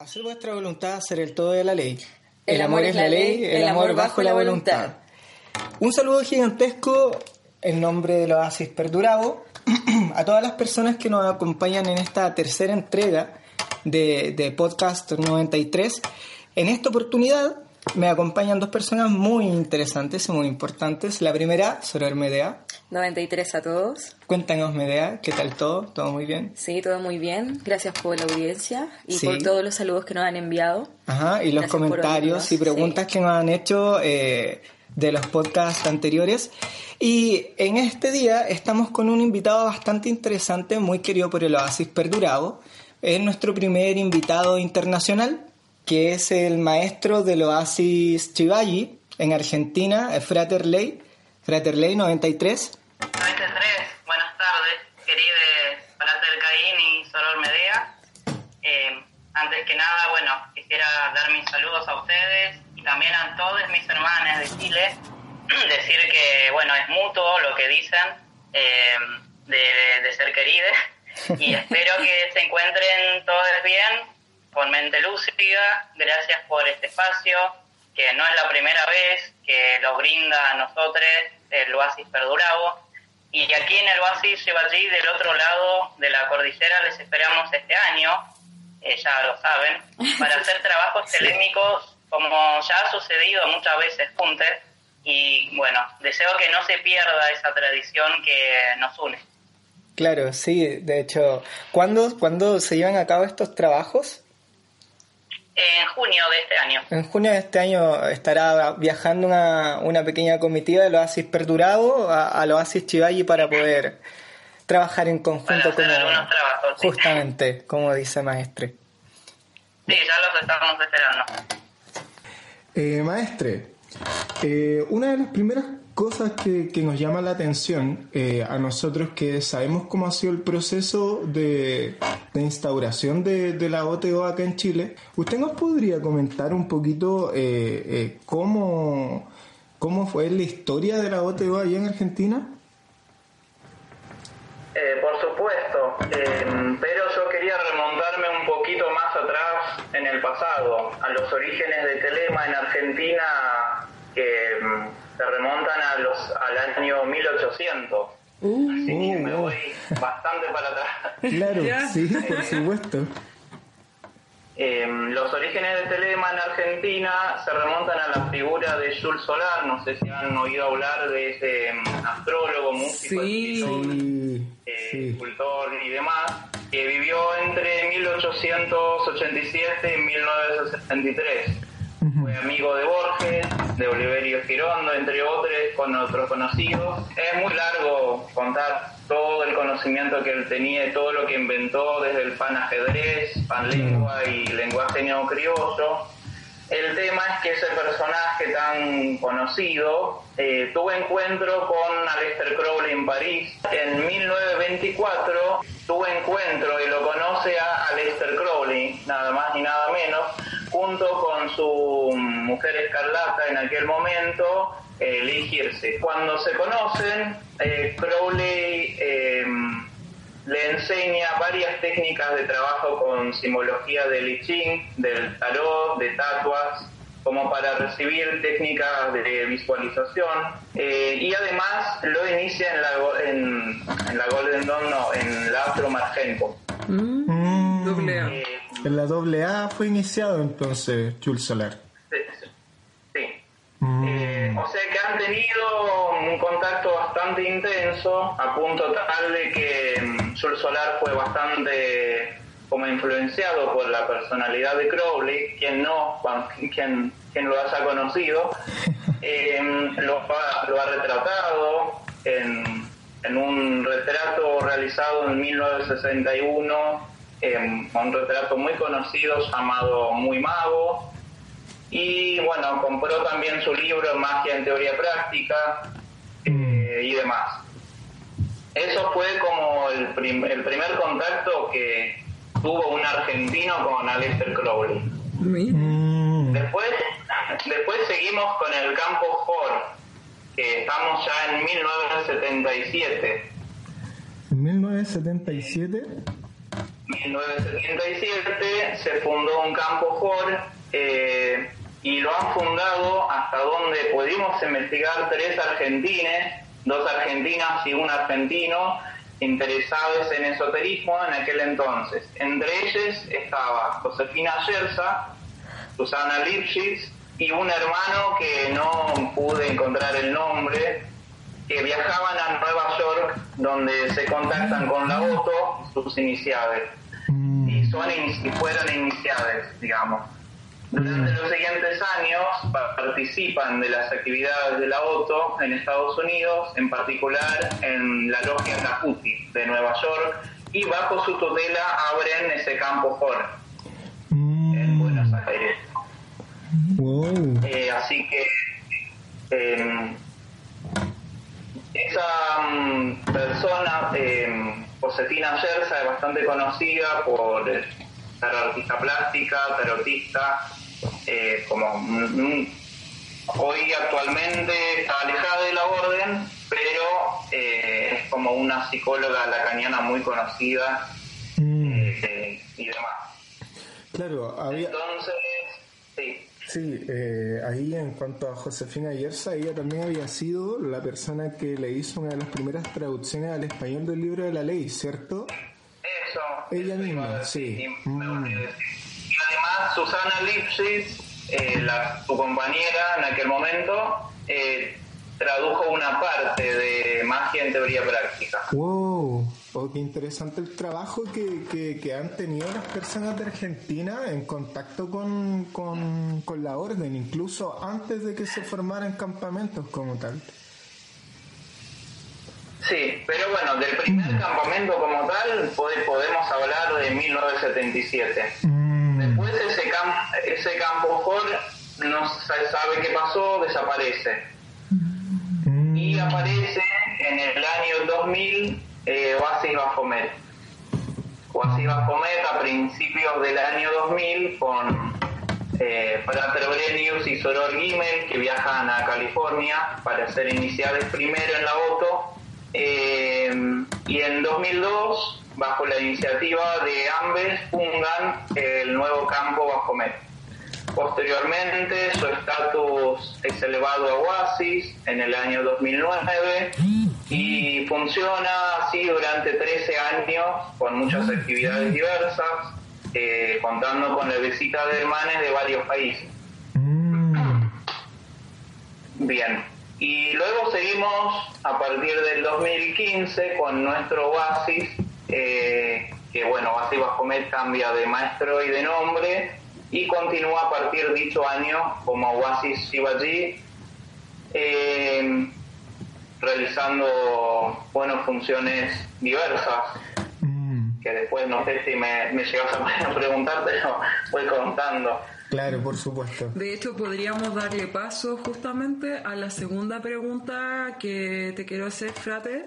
Hacer vuestra voluntad, hacer el todo de la ley. El, amor, es la ley, el, amor bajo la voluntad. Un saludo gigantesco en nombre de los Oasis Perdurabo a todas las personas que nos acompañan en esta tercera entrega de, de Podcast 93. En esta oportunidad me acompañan dos personas muy interesantes y muy importantes. La primera, Soror Medea. 93 a todos. Cuéntanos, Medea, ¿qué tal todo? ¿Todo muy bien? Sí, todo muy bien. Gracias por la audiencia y por todos los saludos que nos han enviado. Ajá, y los comentarios y preguntas que nos han hecho eh, de los podcasts anteriores. Y en este día estamos con un invitado bastante interesante, muy querido por el Oasis Perdurado. Es nuestro primer invitado internacional que es el maestro del Oasis Chivayi en Argentina, Frater Ley, Frater Ley 93. 93, buenas tardes, queridos Frater Caín y Soror Medea. Eh, antes que nada, bueno, quisiera dar mis saludos a ustedes y también a todos mis hermanos de Chile. Decir que, bueno, es mutuo lo que dicen eh, de, de ser queridos y espero que se encuentren todos bien con mente lúcida. Gracias por este espacio, que no es la primera vez que lo brinda a nosotros el Oasis Perdurabo. Y aquí en el Oasis allí del otro lado de la cordillera, les esperamos este año, eh, ya lo saben, para hacer trabajos telémicos como ya ha sucedido muchas veces juntos. Y bueno, deseo que no se pierda esa tradición que nos une. Claro, sí, de hecho, ¿cuándo, ¿cuándo se llevan a cabo estos trabajos? En junio de este año. En junio de este año estará viajando una, una pequeña comitiva del Oasis Perdurado al Oasis Chivayi para poder trabajar en conjunto con justamente, como dice maestre. Sí, ya los estamos esperando. Eh, maestre, eh, una de las primeras cosas que, nos llama la atención eh, a nosotros que sabemos cómo ha sido el proceso de, instauración de, la OTO acá en Chile, ¿usted nos podría comentar un poquito eh, cómo, cómo fue la historia de la OTO allá en Argentina? por supuesto, pero yo quería remontarme un poquito más atrás en el pasado, a los orígenes de Telema en Argentina que mm, se remontan a los, al año 1800. Uh, Así que me voy bastante para atrás. Claro, sí, por supuesto. Em, los orígenes de Telema en Argentina se remontan a la figura de Jules Solar, no sé si han oído hablar de ese em, astrólogo, músico, escritor, eh, escultor y demás, que vivió entre 1887 y 1963 fue amigo de Borges, de Oliverio Girondo, entre otros, con otros conocidos. Es muy largo contar todo el conocimiento que él tenía, todo lo que inventó desde el pan ajedrez, pan lengua y lenguaje neocriollo. El tema es que ese personaje tan conocido eh, tuvo encuentro con Aleister Crowley en París. En 1924 tuvo encuentro y lo conoce a Aleister Crowley, nada más ni nada menos, junto con su mujer escarlata en aquel momento, elegirse. Cuando se conocen, eh, Crowley em, le enseña varias técnicas de trabajo con simbología del I Ching, del tarot, de tatuas, como para recibir técnicas de visualización eh, y además lo inicia en la, en, la Golden Dawn, no, en la Astro Margento. Mm. Eh, en la doble A fue iniciado entonces Jules Solar. Sí. Mm. Eh, o sea que han tenido un contacto bastante intenso, a punto tal de que mm, Jules Solar fue bastante como influenciado por la personalidad de Crowley, quien no, quien, quien lo haya conocido, eh, lo, ha, lo, ha, retratado en, en un retrato realizado en 1961 un retrato muy conocido llamado Muy Mago. Y bueno, compró también su libro Magia en Teoría Práctica eh, y demás. Eso fue como el, el, primer contacto que tuvo un argentino con Aleister Crowley. Mm. Después, después seguimos con el campo Hor, que estamos ya en 1977. ¿En 1977? 1977 se fundó un campo JOR eh, y lo han fundado hasta donde pudimos investigar tres argentines, dos argentinas y un argentino interesados en esoterismo en aquel entonces. Entre ellos estaba Josefina Yersa, Susana Lipschitz y un hermano que no pude encontrar el nombre, que viajaban a Nueva York donde se contactan con la OTO, sus iniciales, son, y fueron iniciales, digamos. Durante mm. los siguientes años participan de las actividades de la OTO en Estados Unidos, en particular en la logia Caputi de Nueva York, y bajo su tutela abren ese campo en mm. Buenos Aires. Eh, así que em, esa mm, persona, eh, Josefina Yersa, es bastante conocida por ser artista plástica, tarotista, eh, como hoy actualmente está alejada de la orden, pero eh, es como una psicóloga lacaniana muy conocida mm. eh, y demás. Claro, había... Entonces, sí. Eh, ahí en cuanto a Josefina Yersa, ella también había sido la persona que le hizo una de las primeras traducciones al español del libro de la ley, ¿cierto? Eso. Ella misma, sí. Mm. Y además Susana Lipschitz, eh, la, su compañera en aquel momento, eh, tradujo una parte de magia en teoría práctica. ¡Wow! Oh, qué interesante el trabajo que, que, han tenido las personas de Argentina en contacto con, con, con, la orden, incluso antes de que se formaran campamentos como tal. Sí, pero bueno, del primer mm. campamento como tal podemos hablar de 1977. Mm. Después ese, camp, ese campo Ford no se sabe qué pasó, desaparece y aparece en el año 2000 eh, Oasis Bafomet. Oasis Bafomet a principios del año 2000 con eh, Brenius y Soror Gimel que viajan a California para ser iniciales primero en la OTO eh, y en 2002 bajo la iniciativa de Ambes fundan el nuevo campo Bafomet. Posteriormente, su estatus es elevado a Oasis en el año 2009 y funciona así durante 13 años con muchas actividades diversas, eh, contando con la visita de hermanos de varios países. Bien, y luego seguimos a partir del 2015 con nuestro Oasis, eh, que bueno, Oasis Bajomet cambia de maestro y de nombre y continúa a partir de dicho año como Oasis Shivaji, eh, realizando bueno, funciones diversas. Mm. Que después no sé si me, me llegas a preguntar, pero voy contando. Claro, por supuesto. De hecho, podríamos darle paso justamente a la segunda pregunta que te quiero hacer, Frate,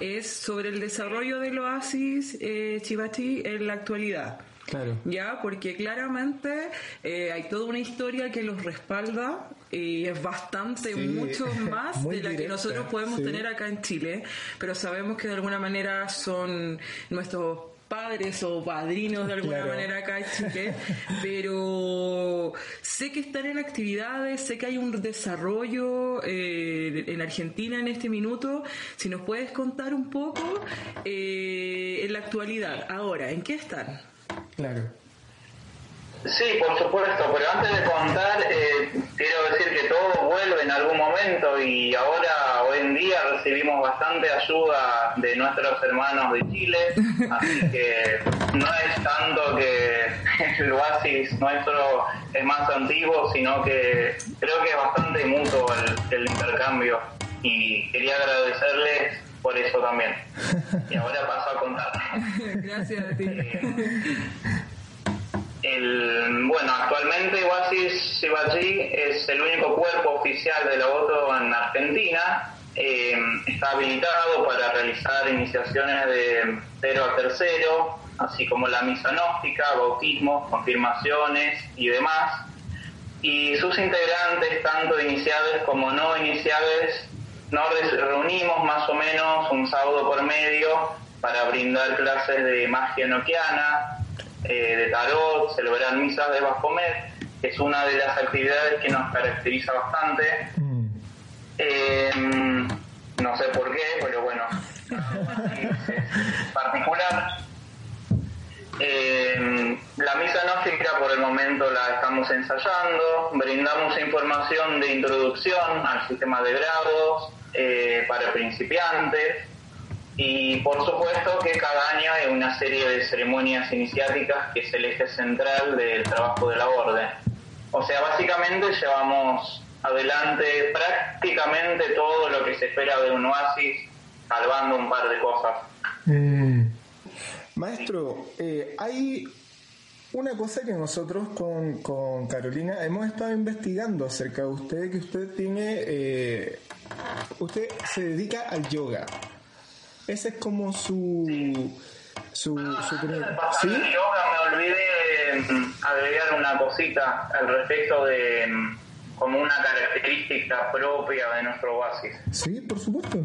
es sobre el desarrollo del oasis eh, Chivachi en la actualidad. Claro. Ya, porque claramente eh, hay toda una historia que los respalda y es bastante, mucho más de la que nosotros podemos tener acá en Chile, pero sabemos que de alguna manera son nuestros padres o padrinos de alguna manera acá en Chile, pero sé que están en actividades, sé que hay un desarrollo eh, en Argentina en este minuto. Si nos puedes contar un poco eh, en la actualidad, ahora, ¿en qué están? Claro. Sí, por supuesto, pero antes de contar, eh, quiero decir que todo vuelve en algún momento y ahora, hoy en día, recibimos bastante ayuda de nuestros hermanos de Chile, así que no es tanto que el oasis nuestro es más antiguo, sino que creo que es bastante mutuo el, el intercambio y quería agradecerles por eso también. Y ahora paso a contar. Gracias a ti. El, bueno, actualmente Oasis Shivaji es el único cuerpo oficial de la voto en Argentina. Eh, está habilitado para realizar iniciaciones de cero a tercero, así como la misa gnóstica, bautismos, confirmaciones y demás. Y sus integrantes, tanto iniciados como no iniciados, nos reunimos más o menos un sábado por medio para brindar clases de magia noquiana, eh, de tarot, celebrar misas de Baphomet, que es una de las actividades que nos caracteriza bastante. Mm. Em, no sé por qué, pero bueno, es particular. Eh, la misa gnóstica por el momento la estamos ensayando, brindamos información de introducción al sistema de grados eh, para principiantes y por supuesto que cada año hay una serie de ceremonias iniciáticas que es el eje central del trabajo de la orden. O sea, básicamente llevamos adelante prácticamente todo lo que se espera de un oasis, salvando un par de cosas. Mm. Maestro, eh, hay una cosa que nosotros con, con, Carolina hemos estado investigando acerca de usted, que usted tiene, eh, usted se dedica al yoga. Ese es como su... su, su ¿Sí? yoga me olvidé mm, agregar una cosita al respecto de mm, como una característica propia de nuestro oasis. Sí, por supuesto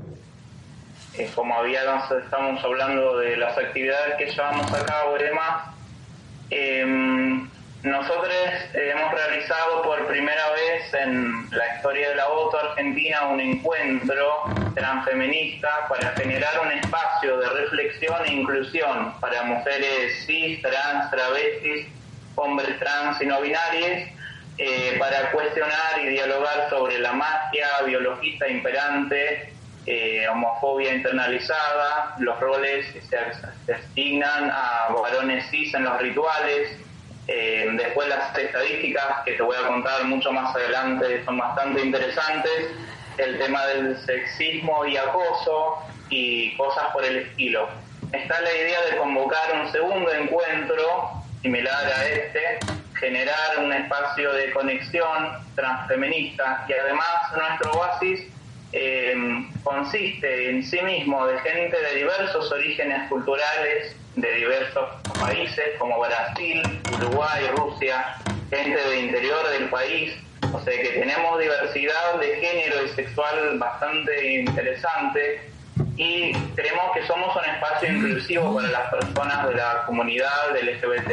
como habíamos, estamos hablando de las actividades que llevamos a cabo y demás, em, nosotros hemos realizado por primera vez en la historia de la voto argentina un encuentro transfeminista para generar un espacio de reflexión e inclusión para mujeres cis, trans, travestis, hombres trans y no binarios, eh, para cuestionar y dialogar sobre la magia biologista imperante eh, homofobia internalizada, los roles que se, asignan a varones cis en los rituales. Eh, después las estadísticas que te voy a contar mucho más adelante son bastante interesantes. El tema del sexismo y acoso y cosas por el estilo. Está la idea de convocar un segundo encuentro similar a este, generar un espacio de conexión transfeminista y además nuestro oasis eh, consiste en sí mismo de gente de diversos orígenes culturales, de diversos países como Brasil, Uruguay, Rusia, gente del interior del país, o sea que tenemos diversidad de género y sexual bastante interesante y creemos que somos un espacio inclusivo para las personas de la comunidad del LGBT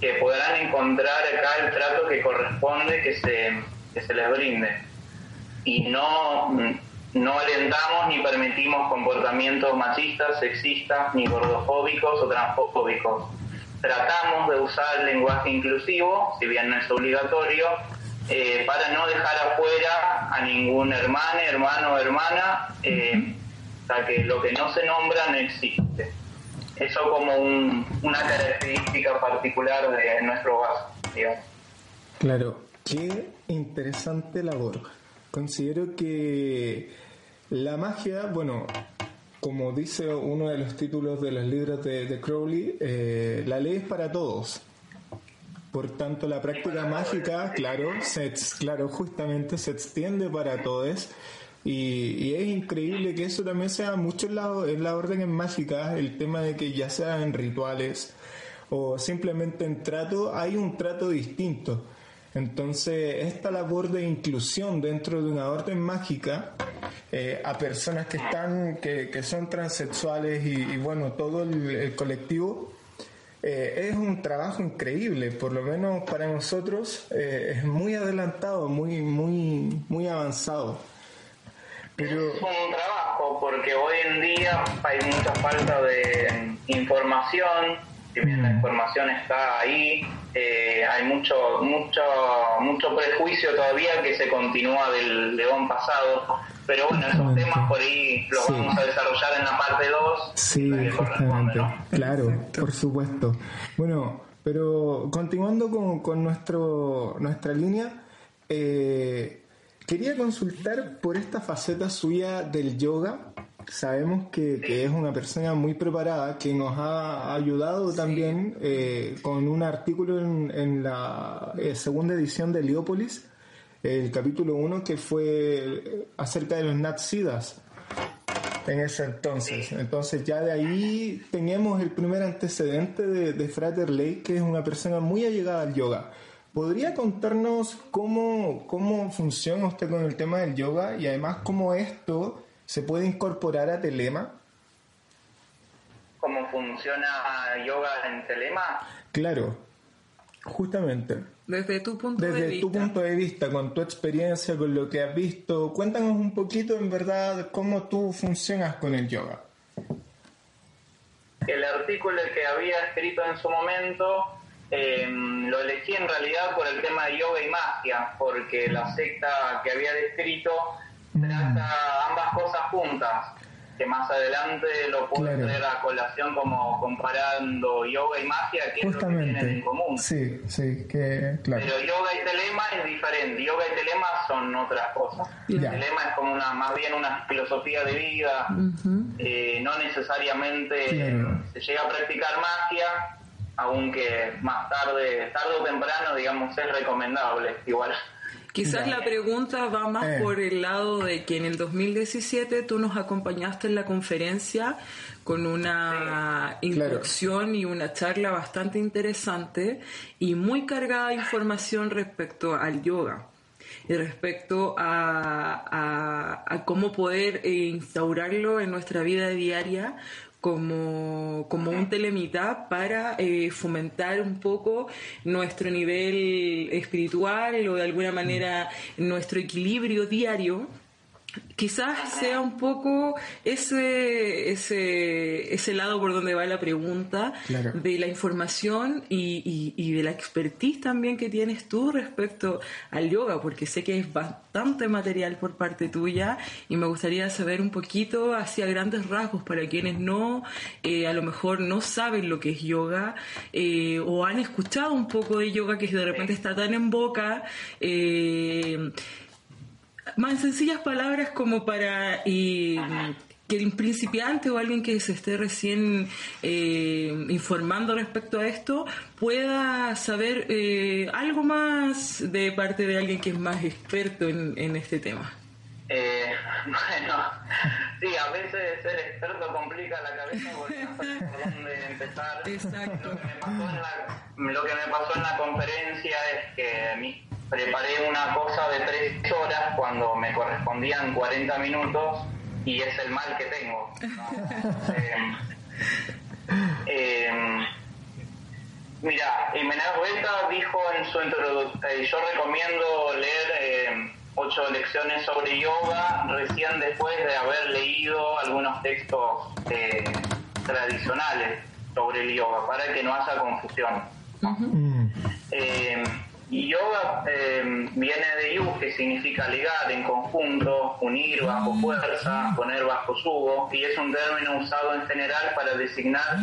que podrán encontrar acá el trato que corresponde que se, que se les brinde y no, no alentamos ni permitimos comportamientos machistas, sexistas, ni gordofóbicos o transfóbicos. Tratamos de usar el lenguaje inclusivo, si bien no es obligatorio, eh, para no dejar afuera a ningún hermano, hermano o hermana, eh, que lo que no se nombra no existe. Eso como una característica particular de nuestro base, Claro, qué interesante labor. Considero que la magia, bueno, como dice uno de los títulos de los libros de, Crowley, eh, la ley es para todos. Por tanto, la práctica mágica, claro, se, claro, justamente se extiende para todos. Y, es increíble que eso también sea mucho en la, en la orden mágica, el tema de que ya sea en rituales o simplemente en trato, hay un trato distinto. Entonces, esta labor de inclusión dentro de una orden mágica eh, a personas que están, que, son transexuales y, bueno, todo el, colectivo, eh, es un trabajo increíble, por lo menos para nosotros eh, es muy adelantado, muy, muy, muy avanzado. Pero... Es un trabajo porque hoy en día hay mucha falta de información, si bien la mm. información está ahí, eh, hay mucho, mucho, mucho prejuicio todavía que se continúa del león pasado. Pero bueno, esos temas por ahí los vamos a desarrollar en la parte 2. Sí, justamente. Claro, por supuesto. Bueno, pero continuando con, con nuestro, nuestra línea, eh, quería consultar por esta faceta suya del yoga sabemos que, es una persona muy preparada, que nos ha ayudado también eh, con un artículo en, la eh, segunda edición de Leópolis, el capítulo 1, que fue acerca de los nazidas en ese entonces. Entonces ya de ahí teníamos el primer antecedente de, de Frater Lake, que es una persona muy allegada al yoga. ¿Podría contarnos cómo, cómo funciona usted con el tema del yoga y además cómo esto se puede incorporar a Telema? funciona yoga en Telema? Claro, justamente. Desde tu punto de vista. tu punto de vista, con tu experiencia, con lo que has visto, cuéntanos un poquito en verdad cómo tú funcionas con el yoga. El artículo que había escrito en su momento em, lo elegí en realidad por el tema de yoga y magia, porque la secta que había descrito. Trata ambas cosas juntas que más adelante lo puedo traer a colación como comparando yoga y magia, que es lo que tienen en común. Sí, sí, que claro. Pero yoga y telema es diferente. Yoga y telema son otras cosas. El telema es como una, más bien una filosofía de vida. Eh, no necesariamente se llega a practicar magia, aunque más tarde, tarde o temprano, digamos, es recomendable. Igual. Quizás la pregunta va más eh. por el lado de que en el 2017 tú nos acompañaste en la conferencia con una introducción y una charla bastante interesante y muy cargada de información respecto al yoga y respecto a, a cómo poder eh, instaurarlo en nuestra vida diaria como, como un telemita para eh, fomentar un poco nuestro nivel espiritual o de alguna manera nuestro equilibrio diario Quizás sea un poco ese, ese, ese lado por donde va la pregunta de la información y, y, de la expertise también que tienes tú respecto al yoga, porque sé que es bastante material por parte tuya y me gustaría saber un poquito hacia grandes rasgos para quienes no, eh, a lo mejor no saben lo que es yoga eh, o han escuchado un poco de yoga que de repente está tan en boca. Eh, más en sencillas palabras como para y, que un principiante o alguien que se esté recién eh, informando respecto a esto pueda saber eh, algo más de parte de alguien que es más experto en, este tema. Eh, bueno, sí, a veces ser experto complica la cabeza porque no sabes por dónde empezar. Exacto. Lo que, me pasó en la, conferencia es que mi preparé una cosa de tres horas cuando me correspondían 40 minutos y es el mal que tengo. eh, eh, mira, Jiménez Vuelta dijo en su introducción, eh, yo recomiendo leer eh, ocho lecciones sobre yoga recién después de haber leído algunos textos eh, tradicionales sobre el yoga, para que no haya confusión. Y yoga eh, viene de yu, que significa ligar en conjunto, unir bajo fuerza, poner bajo sugo, y es un término usado en general para designar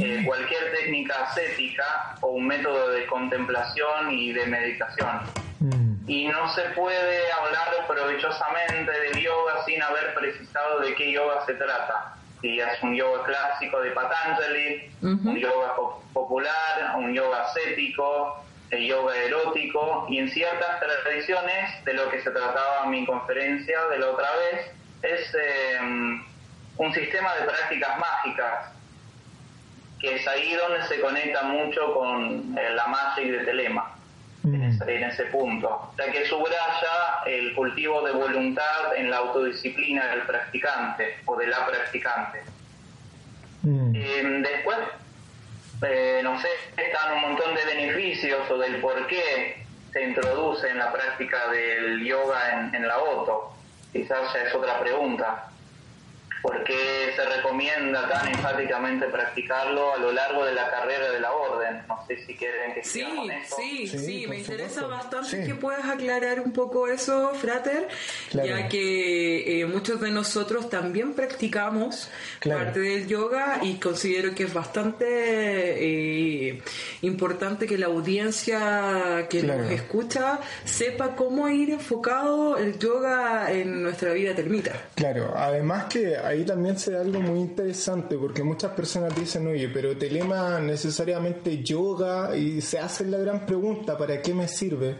eh, cualquier técnica ascética o un método de contemplación y de meditación. Mm. Y no se puede hablar provechosamente de yoga sin haber precisado de qué yoga se trata. Si es un yoga clásico de Patanjali, un yoga popular, un yoga ascético, el yoga erótico y en ciertas tradiciones de lo que se trataba en mi conferencia de la otra vez es em, un sistema de prácticas mágicas que es ahí donde se conecta mucho con eh, la magia de Telema en, mm. ese, en, ese, punto ya que subraya el cultivo de voluntad en la autodisciplina del practicante o de la practicante mm. em, después eh, no sé, están un montón de beneficios o del por qué se introduce en la práctica del yoga en, en la OTO. Quizás ya es otra pregunta. ¿Por qué se recomienda tan enfáticamente practicarlo a lo largo de la carrera de la orden? No sé si quieren que sí, Sí, sí, sí, me interesa bastante que puedas aclarar un poco eso, Frater, ya que eh, muchos de nosotros también practicamos parte del yoga y considero que es bastante eh, importante que la audiencia que nos escucha sepa cómo ir enfocado el yoga en nuestra vida termita. Claro, además que ahí también se da algo muy interesante porque muchas personas dicen, oye, pero telema necesariamente yoga y se hacen la gran pregunta, ¿para qué me sirve?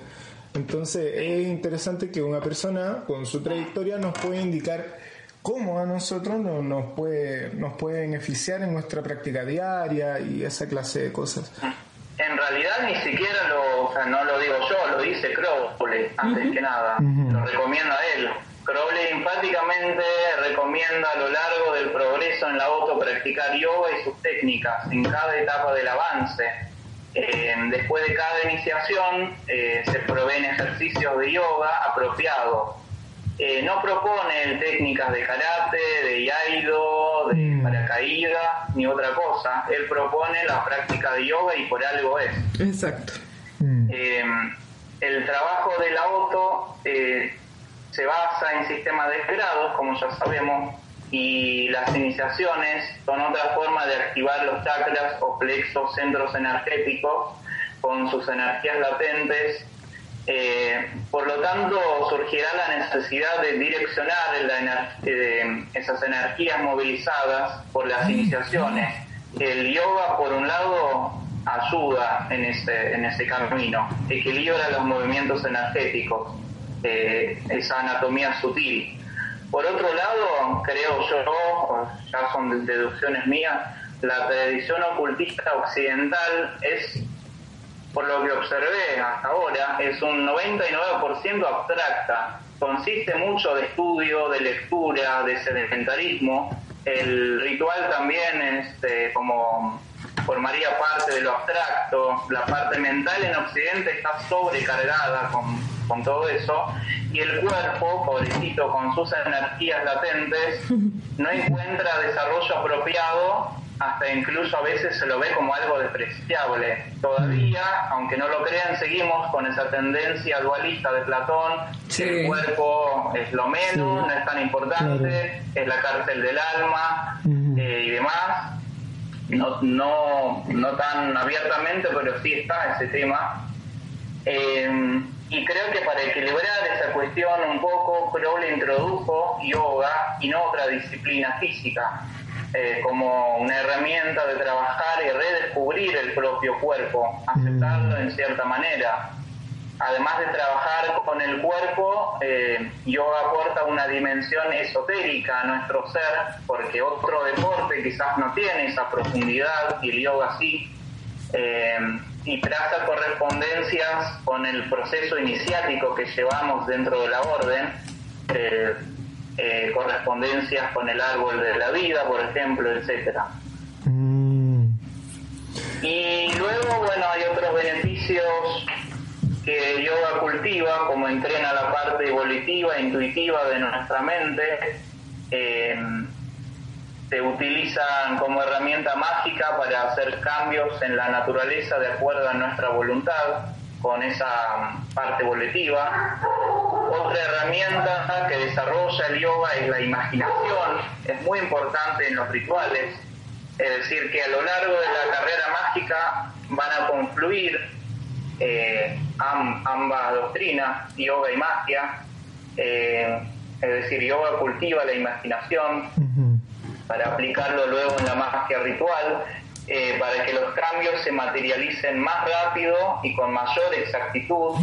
Entonces es interesante que una persona con su trayectoria nos puede indicar cómo a nosotros nos, puede, nos puede beneficiar en nuestra práctica diaria y esa clase de cosas. En realidad ni siquiera lo, o sea, no lo digo yo, lo dice Crowley antes que nada, lo recomienda él Crowley enfáticamente recomienda a lo largo del progreso en la auto practicar yoga y sus técnicas en cada etapa del avance. Eh, después de cada iniciación eh, se proveen ejercicios de yoga apropiados. Eh, no propone técnicas de karate, de yaido, de mm. paracaídas, ni otra cosa. Él propone la práctica de yoga y por algo es. Exacto. Mm. el trabajo del auto se basa en sistemas de grados, como ya sabemos, y las iniciaciones son otra forma de activar los chakras o plexos centros energéticos con sus energías latentes. Eh, por lo tanto, surgirá la necesidad de direccionar eh, esas energías movilizadas por las iniciaciones. El yoga, por un lado, ayuda en ese, en ese camino, equilibra los movimientos energéticos eh, esa anatomía sutil. Por otro lado, creo yo, ya son deducciones mías, la tradición ocultista occidental es, por lo que observé hasta ahora, es un 99% abstracta. Consiste mucho de estudio, de lectura, de sedentarismo. El ritual también este, como formaría parte de lo abstracto. La parte mental en Occidente está sobrecargada con con todo eso, y el cuerpo, pobrecito, con sus energías latentes, no encuentra desarrollo apropiado, hasta incluso a veces se lo ve como algo despreciable. Todavía, aunque no lo crean, seguimos con esa tendencia dualista de Platón, el cuerpo es lo menos, no es tan importante, es la cárcel del alma eh, y demás. No, no, no tan abiertamente, pero sí está ese tema. Eh, y creo que para equilibrar esa cuestión un poco, Crowley introdujo yoga y no otra disciplina física, eh, como una herramienta de trabajar y redescubrir el propio cuerpo, aceptarlo en cierta manera. Además de trabajar con el cuerpo, eh, yoga aporta una dimensión esotérica a nuestro ser, porque otro deporte quizás no tiene esa profundidad y el yoga sí. Eh, y traza correspondencias con el proceso iniciático que llevamos dentro de la orden, eh, eh, correspondencias con el árbol de la vida, por ejemplo, etcétera. Mm. Y luego, bueno, hay otros beneficios que yoga cultiva, como entrena la parte evolutiva, intuitiva de nuestra mente. Eh, se utilizan como herramienta mágica para hacer cambios en la naturaleza de acuerdo a nuestra voluntad, con esa parte volitiva. Otra herramienta que desarrolla el yoga es la imaginación, es muy importante en los rituales, es decir, que a lo largo de la carrera mágica van a confluir eh, ambas doctrinas, yoga y magia, eh, es decir, yoga cultiva la imaginación, para aplicarlo luego en la magia ritual, eh, para que los cambios se materialicen más rápido y con mayor exactitud.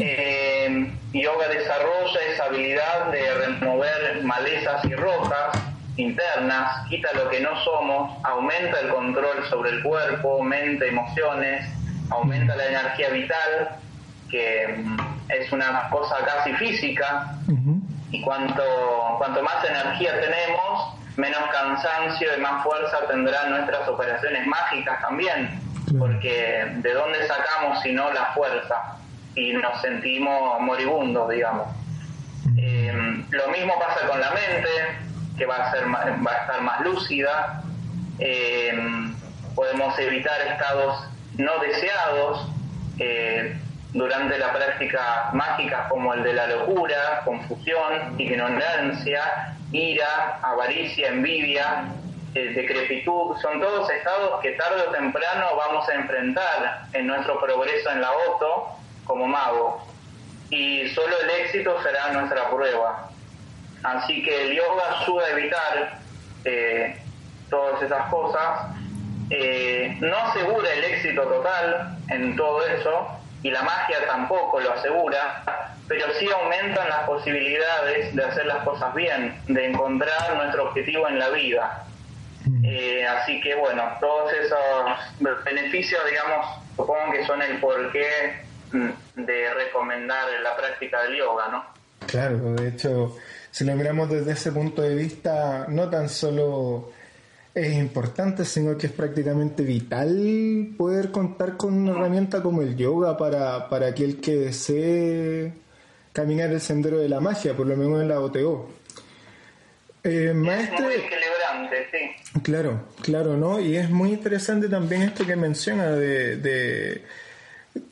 Eh, yoga desarrolla esa habilidad de remover malezas y rojas internas, quita lo que no somos, aumenta el control sobre el cuerpo, mente, emociones, aumenta la energía vital, que mm, es una cosa casi física, y cuanto, cuanto más energía tenemos, menos cansancio y más fuerza tendrán nuestras operaciones mágicas también, porque ¿de dónde sacamos si no la fuerza? Y nos sentimos moribundos, digamos. Eh, lo mismo pasa con la mente, que va a, ser, va a estar más lúcida. Eh, podemos evitar estados no deseados eh, durante la práctica mágica como el de la locura, confusión, ignorancia ira, avaricia, envidia, eh, decrepitud, son todos estados que tarde o temprano vamos a enfrentar en nuestro progreso en la auto como mago. Y solo el éxito será nuestra prueba. Así que el yoga ayuda a evitar eh, todas esas cosas. Eh, no asegura el éxito total en todo eso y la magia tampoco lo asegura, pero sí aumentan las posibilidades de hacer las cosas bien, de encontrar nuestro objetivo en la vida. Mm. Eh, así que bueno, todos esos beneficios, digamos, supongo que son el porqué mm, de recomendar la práctica del yoga, ¿no? Claro, de hecho, si lo miramos desde ese punto de vista, no tan solo es importante, sino que es prácticamente vital poder contar con una herramienta como el yoga para, para aquel que desee caminar el sendero de la magia, por lo menos en la OTO. Eh, maestro, es muy equilibrante, sí. Claro, claro, ¿no? Y es muy interesante también esto que menciona de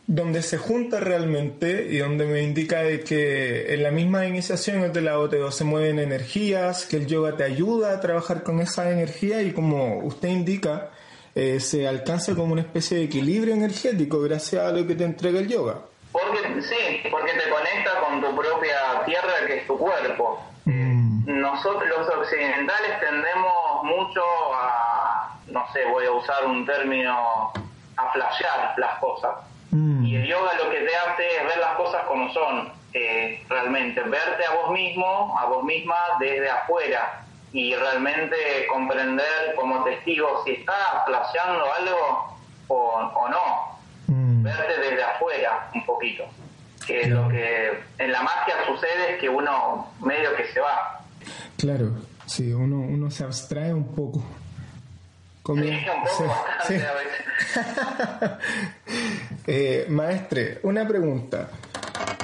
donde se junta realmente y donde me indica de que en la misma iniciación de la OTO se mueven energías, que el yoga te ayuda a trabajar con esa energía y como usted indica, eh, se alcanza como una especie de equilibrio energético gracias a lo que te entrega el yoga. Porque, sí, porque te conecta con tu propia tierra que es tu cuerpo. Mm. Nosotros los occidentales tendemos mucho a, no sé, voy a usar un término, a flashear las cosas Mm. Y el yoga lo que te hace es ver las cosas como son, eh, realmente, verte a vos mismo, a vos misma desde afuera y realmente comprender como testigo si estás flasheando algo o, no. Mm. Verte desde afuera un poquito. Que lo que en la magia sucede es que uno medio que se va. Claro, sí, uno, uno se abstrae un poco. Eh, maestre, una pregunta.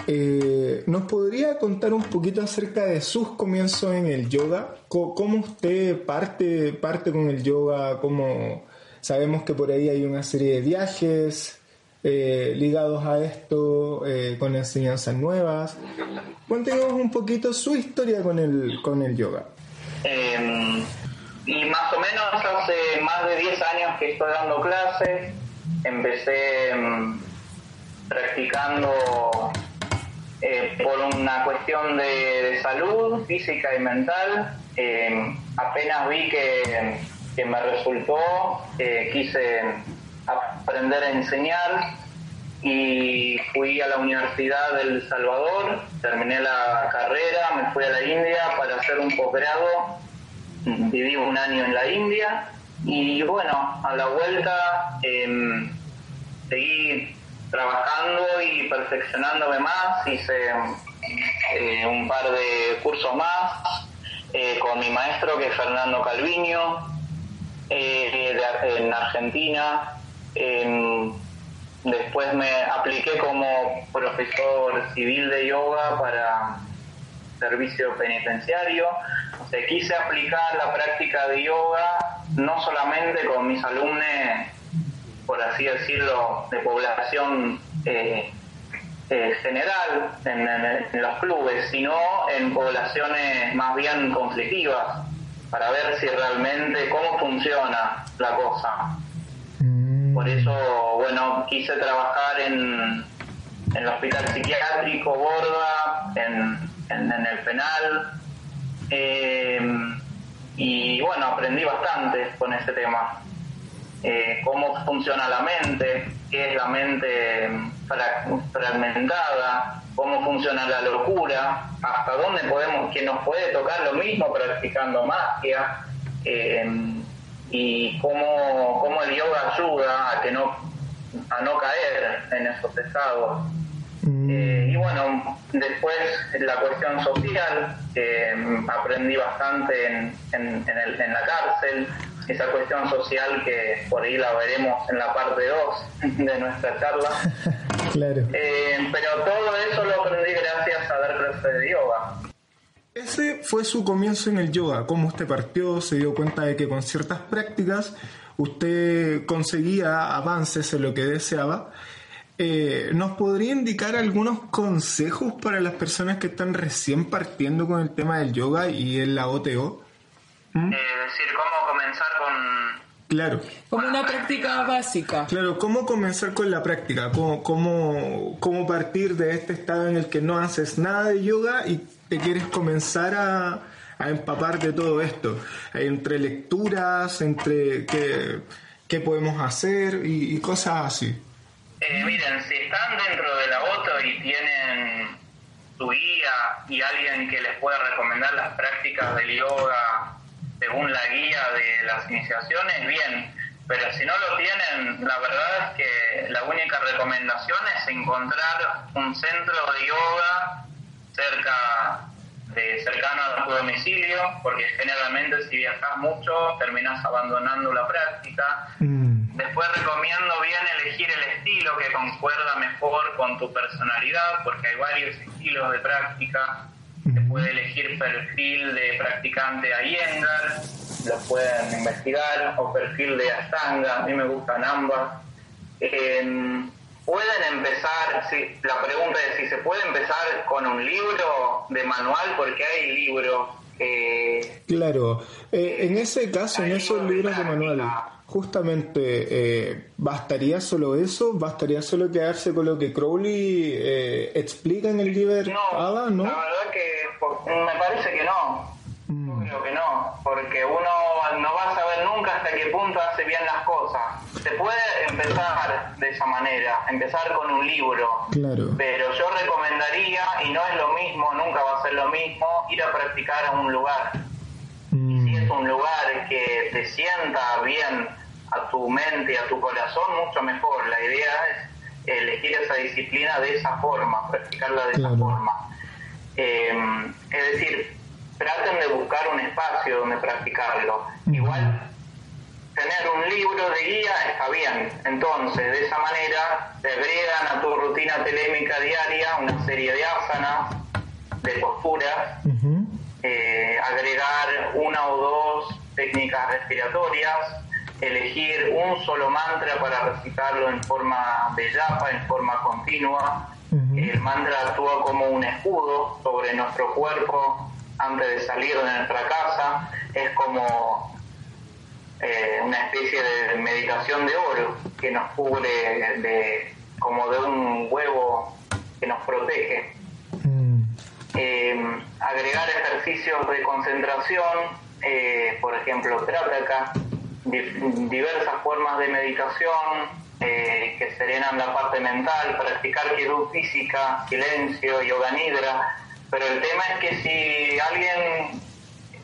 Eh, ¿Nos podría contar un poquito acerca de sus comienzos en el yoga? ¿Cómo, usted parte, parte con el yoga? ¿Cómo sabemos que por ahí hay una serie de viajes eh, ligados a esto, con enseñanzas nuevas? Cuéntenos un poquito su historia con el, con el yoga. Em, y más o menos hace más de 10 años que estoy dando clases. Empecé mm, practicando eh, por una cuestión de, salud física y mental. Eh, apenas vi que, que me resultó, eh, quise aprender a enseñar y fui a la Universidad del Salvador, terminé la carrera, me fui a la India para hacer un posgrado viví un año en la India y bueno, a la vuelta em, seguí trabajando y perfeccionándome más, hice eh, un par de cursos más eh, con mi maestro que es Fernando Calviño eh, en Argentina. Em, después me apliqué como profesor civil de yoga para servicio penitenciario se quise aplicar la práctica de yoga no solamente con mis alumnos, por así decirlo, de población eh, eh, general en, los clubes, sino en poblaciones más bien conflictivas, para ver si realmente cómo funciona la cosa. Mm. Por eso, bueno, quise trabajar en, en el hospital psiquiátrico Borda, en, en el penal, eh, y bueno, aprendí bastante con ese tema. Eh, cómo funciona la mente, qué es la mente fragmentada, cómo funciona la locura, hasta dónde podemos, que nos puede tocar lo mismo practicando magia, eh, y cómo, cómo el yoga ayuda a que no a no caer en esos estados. Mm. Eh, bueno, después la cuestión social, aprendí bastante en, en, en, la cárcel, esa cuestión social que por ahí la veremos en la parte 2 de nuestra charla. claro. Eh, pero todo eso lo aprendí gracias a dar clases de yoga. Ese fue su comienzo en el yoga, cómo usted partió, se dio cuenta de que con ciertas prácticas usted conseguía avances en lo que deseaba eh, ¿nos podría indicar algunos consejos para las personas que están recién partiendo con el tema del yoga y en la OTO? ¿Mm? Eh, decir, cómo comenzar con... Claro. Como una práctica básica. Claro, ¿cómo comenzar con la práctica? ¿Cómo, cómo, cómo partir de este estado en el que no haces nada de yoga y te quieres comenzar a, a empapar de todo esto? Entre lecturas, entre qué, qué podemos hacer y cosas así. Eh, miren, si están dentro de la OTO y tienen su guía y alguien que les pueda recomendar las prácticas del yoga según la guía de las iniciaciones, bien. Pero si no lo tienen, la verdad es que la única recomendación es encontrar un centro de yoga cerca de, cercano a tu domicilio, porque generalmente si viajas mucho terminas abandonando la práctica. Mm. Después recomiendo bien elegir el estilo que concuerda mejor con tu personalidad, porque hay varios estilos de práctica. Se puede elegir perfil de practicante Iyengar, lo pueden investigar, o perfil de Ashtanga, a mí me gustan ambas. Eh, pueden empezar, si, la pregunta es si se puede empezar con un libro de manual, porque hay libros que... Claro, eh, en ese caso, en esos libros de manual, justamente, eh, ¿bastaría solo eso? ¿Bastaría solo quedarse con lo que Crowley eh, explica en el libro no, ¿no? La verdad que me parece que no. Mm. Creo que no, porque uno no va a saber nunca hasta qué punto hace bien las cosas. Se puede empezar de esa manera, empezar con un libro, claro. pero yo recomendaría, y no es lo mismo, nunca va a ser lo mismo, ir a practicar a un lugar. Y mm. si es un lugar que te sienta bien a tu mente, a tu corazón, mucho mejor. La idea es elegir esa disciplina de esa forma, practicarla de esa forma. Eh, es decir, traten de buscar un espacio donde practicarlo. Igual tener un libro de guía está bien. Entonces, de esa manera, te agregan a tu rutina telémica diaria una serie de asanas, de posturas, eh, agregar una o dos técnicas respiratorias, elegir un solo mantra para recitarlo en forma de yapa, en forma continua. El mantra actúa como un escudo sobre nuestro cuerpo antes de salir de nuestra casa, es como eh, una especie de meditación de oro que nos cubre de, como de un huevo que nos protege. Mm. Eh, agregar ejercicios de concentración, eh, por ejemplo, trataka, diversas formas de meditación que serenan la parte mental, practicar quietud física, silencio, yoga nidra, pero el tema es que si alguien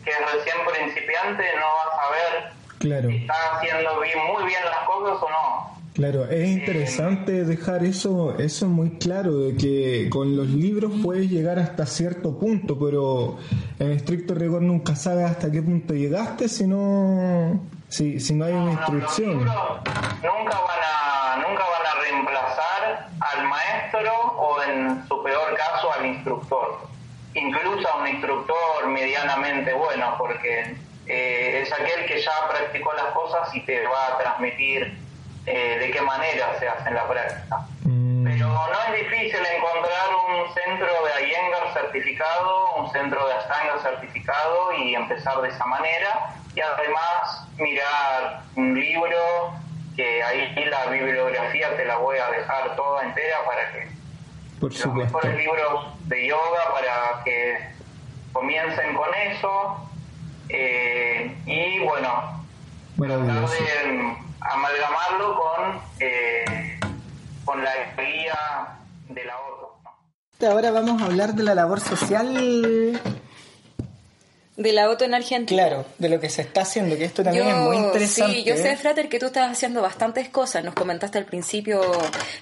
que es recién principiante no va a saber claro. si está haciendo bien, muy bien las cosas o no. Claro, es eh, interesante dejar eso, eso muy claro, de que con los libros puedes llegar hasta cierto punto, pero en estricto rigor nunca sabes hasta qué punto llegaste si no, si, si no hay una instrucción. nunca van a, nunca van a reemplazar al maestro o en su peor caso al instructor incluso a un instructor medianamente bueno, porque eh, es aquel que ya practicó las cosas y te va a transmitir eh, de qué manera se hace en la práctica. Mm. Pero no es difícil encontrar un centro de Iyengar certificado, un centro de Ashtanga certificado y empezar de esa manera. Y además mirar un libro, que ahí la bibliografía te la voy a dejar toda entera para que por los mejores libros de yoga para que comiencen con eso eh, y bueno, tratar de amalgamarlo con, eh, con la guía de la otra. Ahora vamos a hablar de la labor social de la auto en Argentina. Claro, de lo que se está haciendo, que esto también es muy interesante. Sí, yo sé, ¿eh? Frater, que tú estás haciendo bastantes cosas. Nos comentaste al principio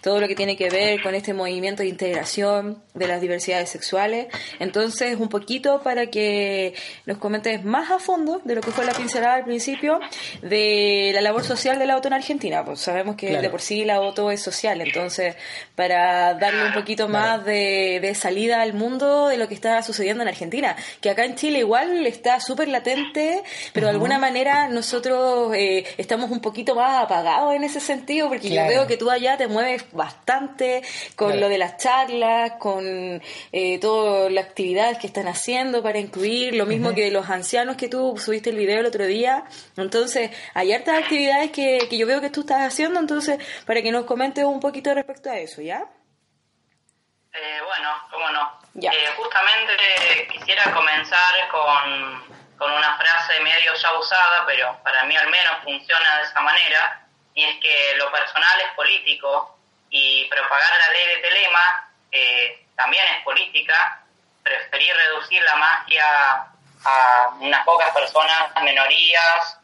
todo lo que tiene que ver con este movimiento de integración de las diversidades sexuales. Entonces, un poquito para que nos comentes más a fondo de lo que fue la pincelada al principio de la labor social de la auto en Argentina. Pues sabemos que de por sí la auto es social. Entonces, para darle un poquito más de, de salida al mundo de lo que está sucediendo en Argentina, que acá en Chile igual está súper latente, pero de alguna manera nosotros eh, estamos un poquito más apagados en ese sentido, porque yo veo que tú allá te mueves bastante con lo de las charlas, con eh, todas las actividades que están haciendo para incluir, lo mismo que los ancianos que tú subiste el video el otro día. Entonces, hay hartas actividades que, que yo veo que tú estás haciendo, entonces, para que nos comentes un poquito respecto a eso, ¿ya? Eh, bueno, cómo no. Eh, justamente quisiera comenzar con, con, una frase medio ya usada, pero para mí al menos funciona de esa manera, y es que lo personal es político y propagar la ley de Telema eh, también es política. Preferir reducir la magia a unas pocas personas, minorías,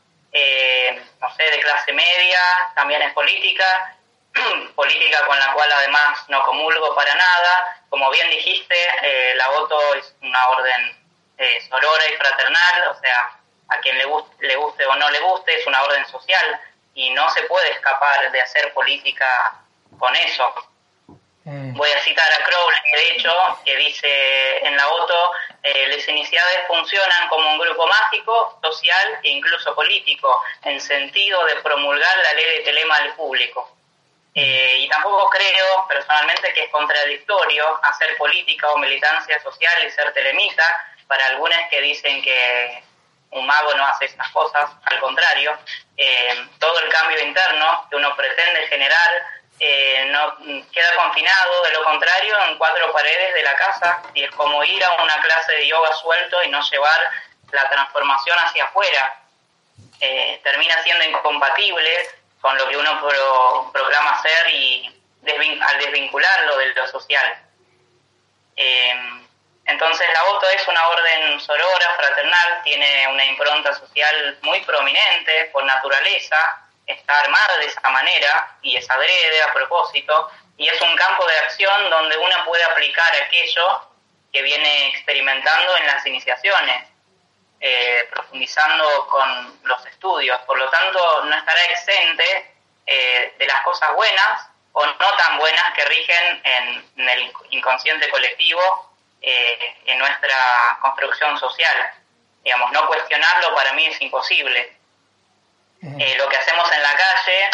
no sé, de clase media, también es política política con la cual además no comulgo para nada. Como bien dijiste, eh, la voto es una orden eh, sorora y fraternal, o sea, a quien le, guste, le guste o no le guste, es una orden social y no se puede escapar de hacer política con eso. Mm. Voy a citar a Crowley, de hecho, que dice en la voto, eh, las iniciadas funcionan como un grupo mágico, social e incluso político, en sentido de promulgar la ley de telema al público. Eh, y tampoco creo personalmente que es contradictorio hacer política o militancia social y ser telemita, para algunas que dicen que un mago no hace estas cosas, al contrario, eh, todo el cambio interno que uno pretende generar eh, no queda confinado, de lo contrario, en cuatro paredes de la casa y es como ir a una clase de yoga suelto y no llevar la transformación hacia afuera. termina siendo incompatible con lo que uno proclama hacer y al desvincularlo de lo social. Eh, entonces la voto es una orden sorora, fraternal, tiene una impronta social muy prominente por naturaleza, está armada de esa manera y es adrede a propósito, y es un campo de acción donde uno puede aplicar aquello que viene experimentando en las iniciaciones. Eh, profundizando con los estudios. Por lo tanto, no estará exente eh, de las cosas buenas o no tan buenas que rigen en, el inconsciente colectivo, eh, en nuestra construcción social. Digamos, no cuestionarlo para mí es imposible. lo que hacemos en la calle,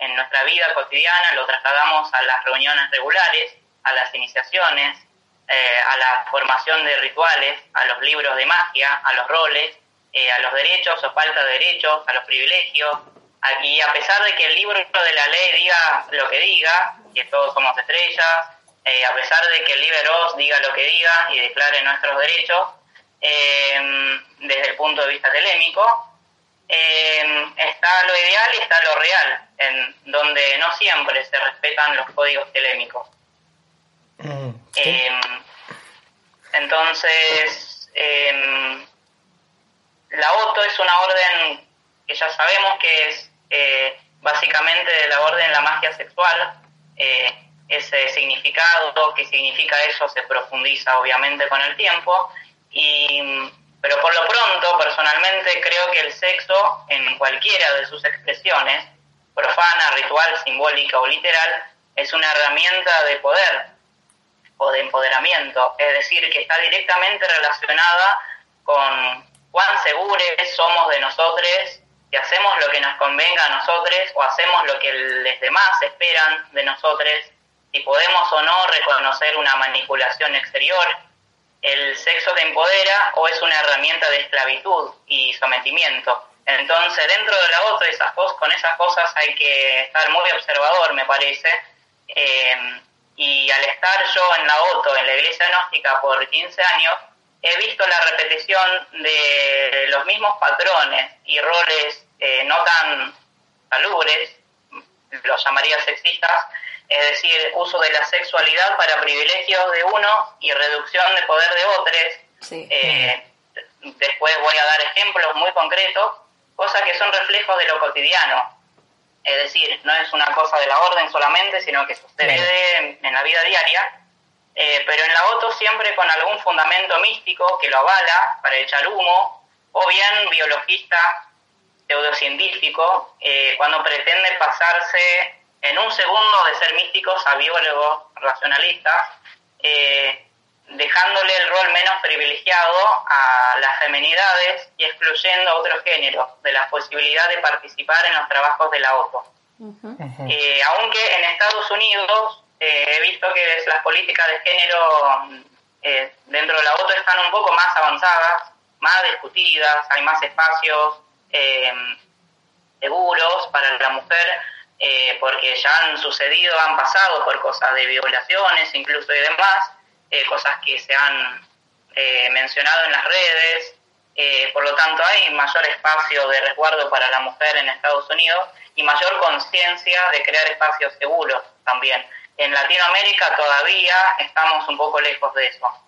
en nuestra vida cotidiana, lo trasladamos a las reuniones regulares, a las iniciaciones, eh, a la formación de rituales, a los libros de magia, a los roles, eh, a los derechos o falta de derechos, a los privilegios. Y a pesar de que el libro de la ley diga lo que diga, que todos somos estrellas, eh, a pesar de que el Liberos diga lo que diga y declare nuestros derechos, desde el punto de vista telémico, está lo ideal y está lo real, en donde no siempre se respetan los códigos telémicos. Em, entonces, em, la OTO es una orden que ya sabemos que es eh, básicamente de la orden la magia sexual. Eh, ese significado, que significa eso, se profundiza obviamente con el tiempo. Y, pero por lo pronto, personalmente, creo que el sexo, en cualquiera de sus expresiones, profana, ritual, simbólica o literal, es una herramienta de poder o de empoderamiento, es decir, que está directamente relacionada con cuán seguros somos de nosotros, que hacemos lo que nos convenga a nosotros o hacemos lo que los demás esperan de nosotros, si podemos o no reconocer una manipulación exterior. El sexo te empodera o es una herramienta de esclavitud y sometimiento. Entonces, dentro de la otra, esas cosas, con esas cosas hay que estar muy observador, me parece. Eh, y al estar yo en la OTO, en la iglesia gnóstica, por 15 años, he visto la repetición de los mismos patrones y roles eh, no tan salubres, los llamaría sexistas, es decir, uso de la sexualidad para privilegios de uno y reducción de poder de otros. Eh, después voy a dar ejemplos muy concretos, cosas que son reflejos de lo cotidiano. Es decir, no es una cosa de la orden solamente, sino que sucede en, la vida diaria. Eh, pero en la OTO siempre con algún fundamento místico que lo avala para echar humo, o bien biologista, pseudocientífico, eh, cuando pretende pasarse en un segundo de ser místicos a biólogos racionalistas, eh, dejándole el rol menos privilegiado a las feminidades y excluyendo a otros géneros de la posibilidad de participar en los trabajos de la OTO. Eh, aunque en Estados Unidos eh, he visto que las políticas de género eh, dentro de la OTO están un poco más avanzadas, más discutidas, hay más espacios seguros para la mujer, porque ya han sucedido, han pasado por cosas de violaciones incluso y demás, eh, cosas que se han eh, mencionado en las redes. Eh, por lo tanto, hay mayor espacio de resguardo para la mujer en Estados Unidos y mayor conciencia de crear espacios seguros también. En Latinoamérica todavía estamos un poco lejos de eso.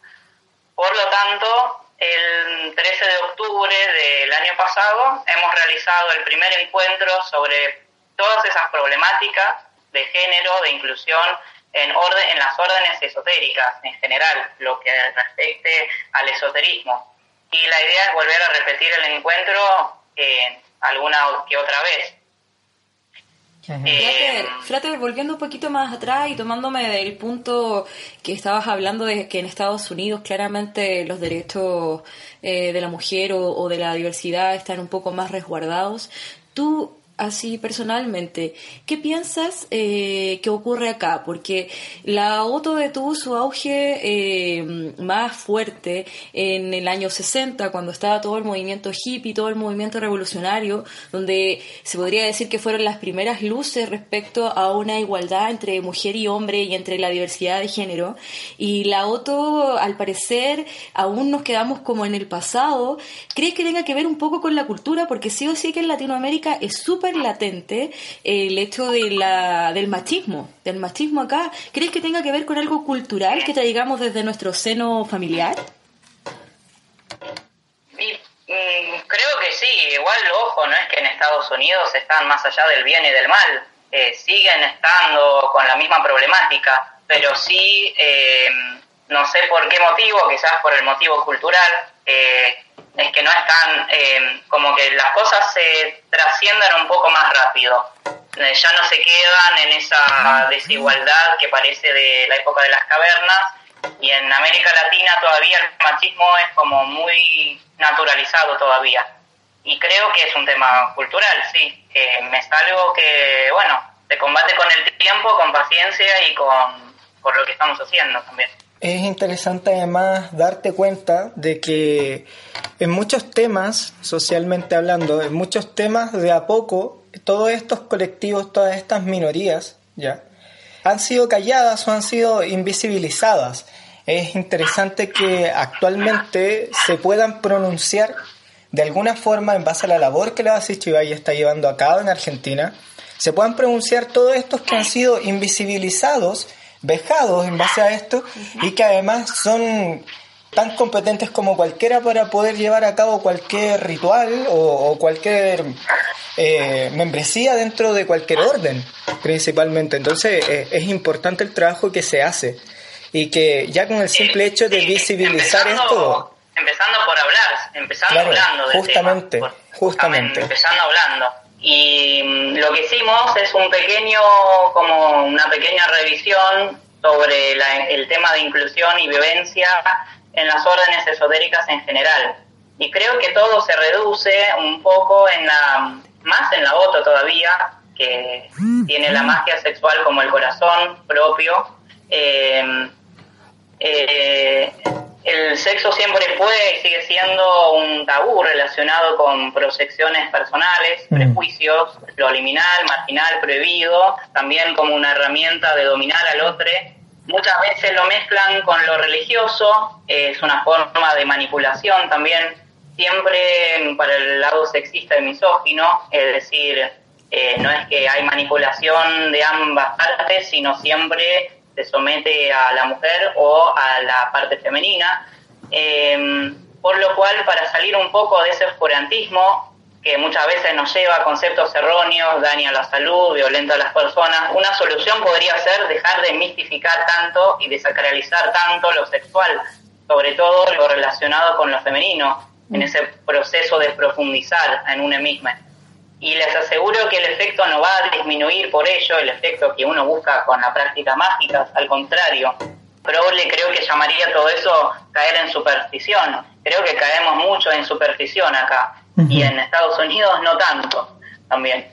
Por lo tanto, el 13 de octubre del año pasado hemos realizado el primer encuentro sobre todas esas problemáticas de género, de inclusión en, orden, en las órdenes esotéricas en general, lo que respecte al esoterismo. Y la idea es volver a repetir el encuentro eh, alguna que otra vez. Eh, volviendo un poquito más atrás y tomándome del punto que estabas hablando de que en Estados Unidos claramente los derechos eh, de la mujer o, o, de la diversidad están un poco más resguardados, ¿tú así personalmente, ¿qué piensas eh, que ocurre acá? Porque la auto tuvo su auge eh, más fuerte en el año 60, cuando estaba todo el movimiento hippie, todo el movimiento revolucionario, donde se podría decir que fueron las primeras luces respecto a una igualdad entre mujer y hombre y entre la diversidad de género. Y la auto, al parecer, aún nos quedamos como en el pasado. ¿Crees que tenga que ver un poco con la cultura? Porque sí o sí que en Latinoamérica es súper latente el hecho del machismo, del machismo acá. ¿Crees que tenga que ver con algo cultural que traigamos desde nuestro seno familiar? Mm, creo que sí, igual ojo, no es que en Estados Unidos están más allá del bien y del mal, eh, siguen estando con la misma problemática, pero sí, eh, no sé por qué motivo, quizás por el motivo cultural, eh, es que no están, eh, como que las cosas se trasciendan un poco más rápido. Eh, ya no se quedan en esa desigualdad que parece de la época de las cavernas y en América Latina todavía el machismo es como muy naturalizado todavía. Y creo que es un tema cultural, sí. es algo que, bueno, se combate con el tiempo, con paciencia y con por lo que estamos haciendo también. Es interesante además darte cuenta de que en muchos temas, socialmente hablando, en muchos temas de a poco, todos estos colectivos, todas estas minorías, ya, han sido calladas o han sido invisibilizadas. Es interesante que actualmente se puedan pronunciar de alguna forma en base a la labor que la Base Chivay está llevando a cabo en Argentina, se puedan pronunciar todos estos que han sido invisibilizados vejados en base a esto y que además son tan competentes como cualquiera para poder llevar a cabo cualquier ritual o, cualquier eh, membresía dentro de cualquier orden, principalmente. Entonces eh, es importante el trabajo que se hace y que ya con el simple hecho de visibilizar esto... Empezando por hablar, empezando hablando. justamente, justamente. Empezando hablando. Y mm, lo que hicimos es un pequeño, como una pequeña revisión sobre el tema de inclusión y vivencia en las órdenes esotéricas en general. Y creo que todo se reduce un poco en la, más en la voto todavía, que tiene la magia sexual como el corazón propio. Eh, eh, el sexo siempre fue y sigue siendo un tabú relacionado con proyecciones personales, mm. prejuicios, lo liminal, marginal, prohibido, también como una herramienta de dominar al otro. Muchas veces lo mezclan con lo religioso, es una forma de manipulación también, siempre para el lado sexista y misógino, es decir, eh, no es que hay manipulación de ambas partes, sino siempre se somete a la mujer o a la parte femenina, em, por lo cual para salir un poco de ese oscurantismo que muchas veces nos lleva a conceptos erróneos, daña la salud, violenta a las personas, una solución podría ser dejar de mistificar tanto y de sacralizar tanto lo sexual, sobre todo lo relacionado con lo femenino, en ese proceso de profundizar en una misma y les aseguro que el efecto no va a disminuir por ello, el efecto que uno busca con la práctica mágica, al contrario. Probable creo que llamaría todo eso caer en superstición. Creo que caemos mucho en superstición acá y en Estados Unidos no tanto también.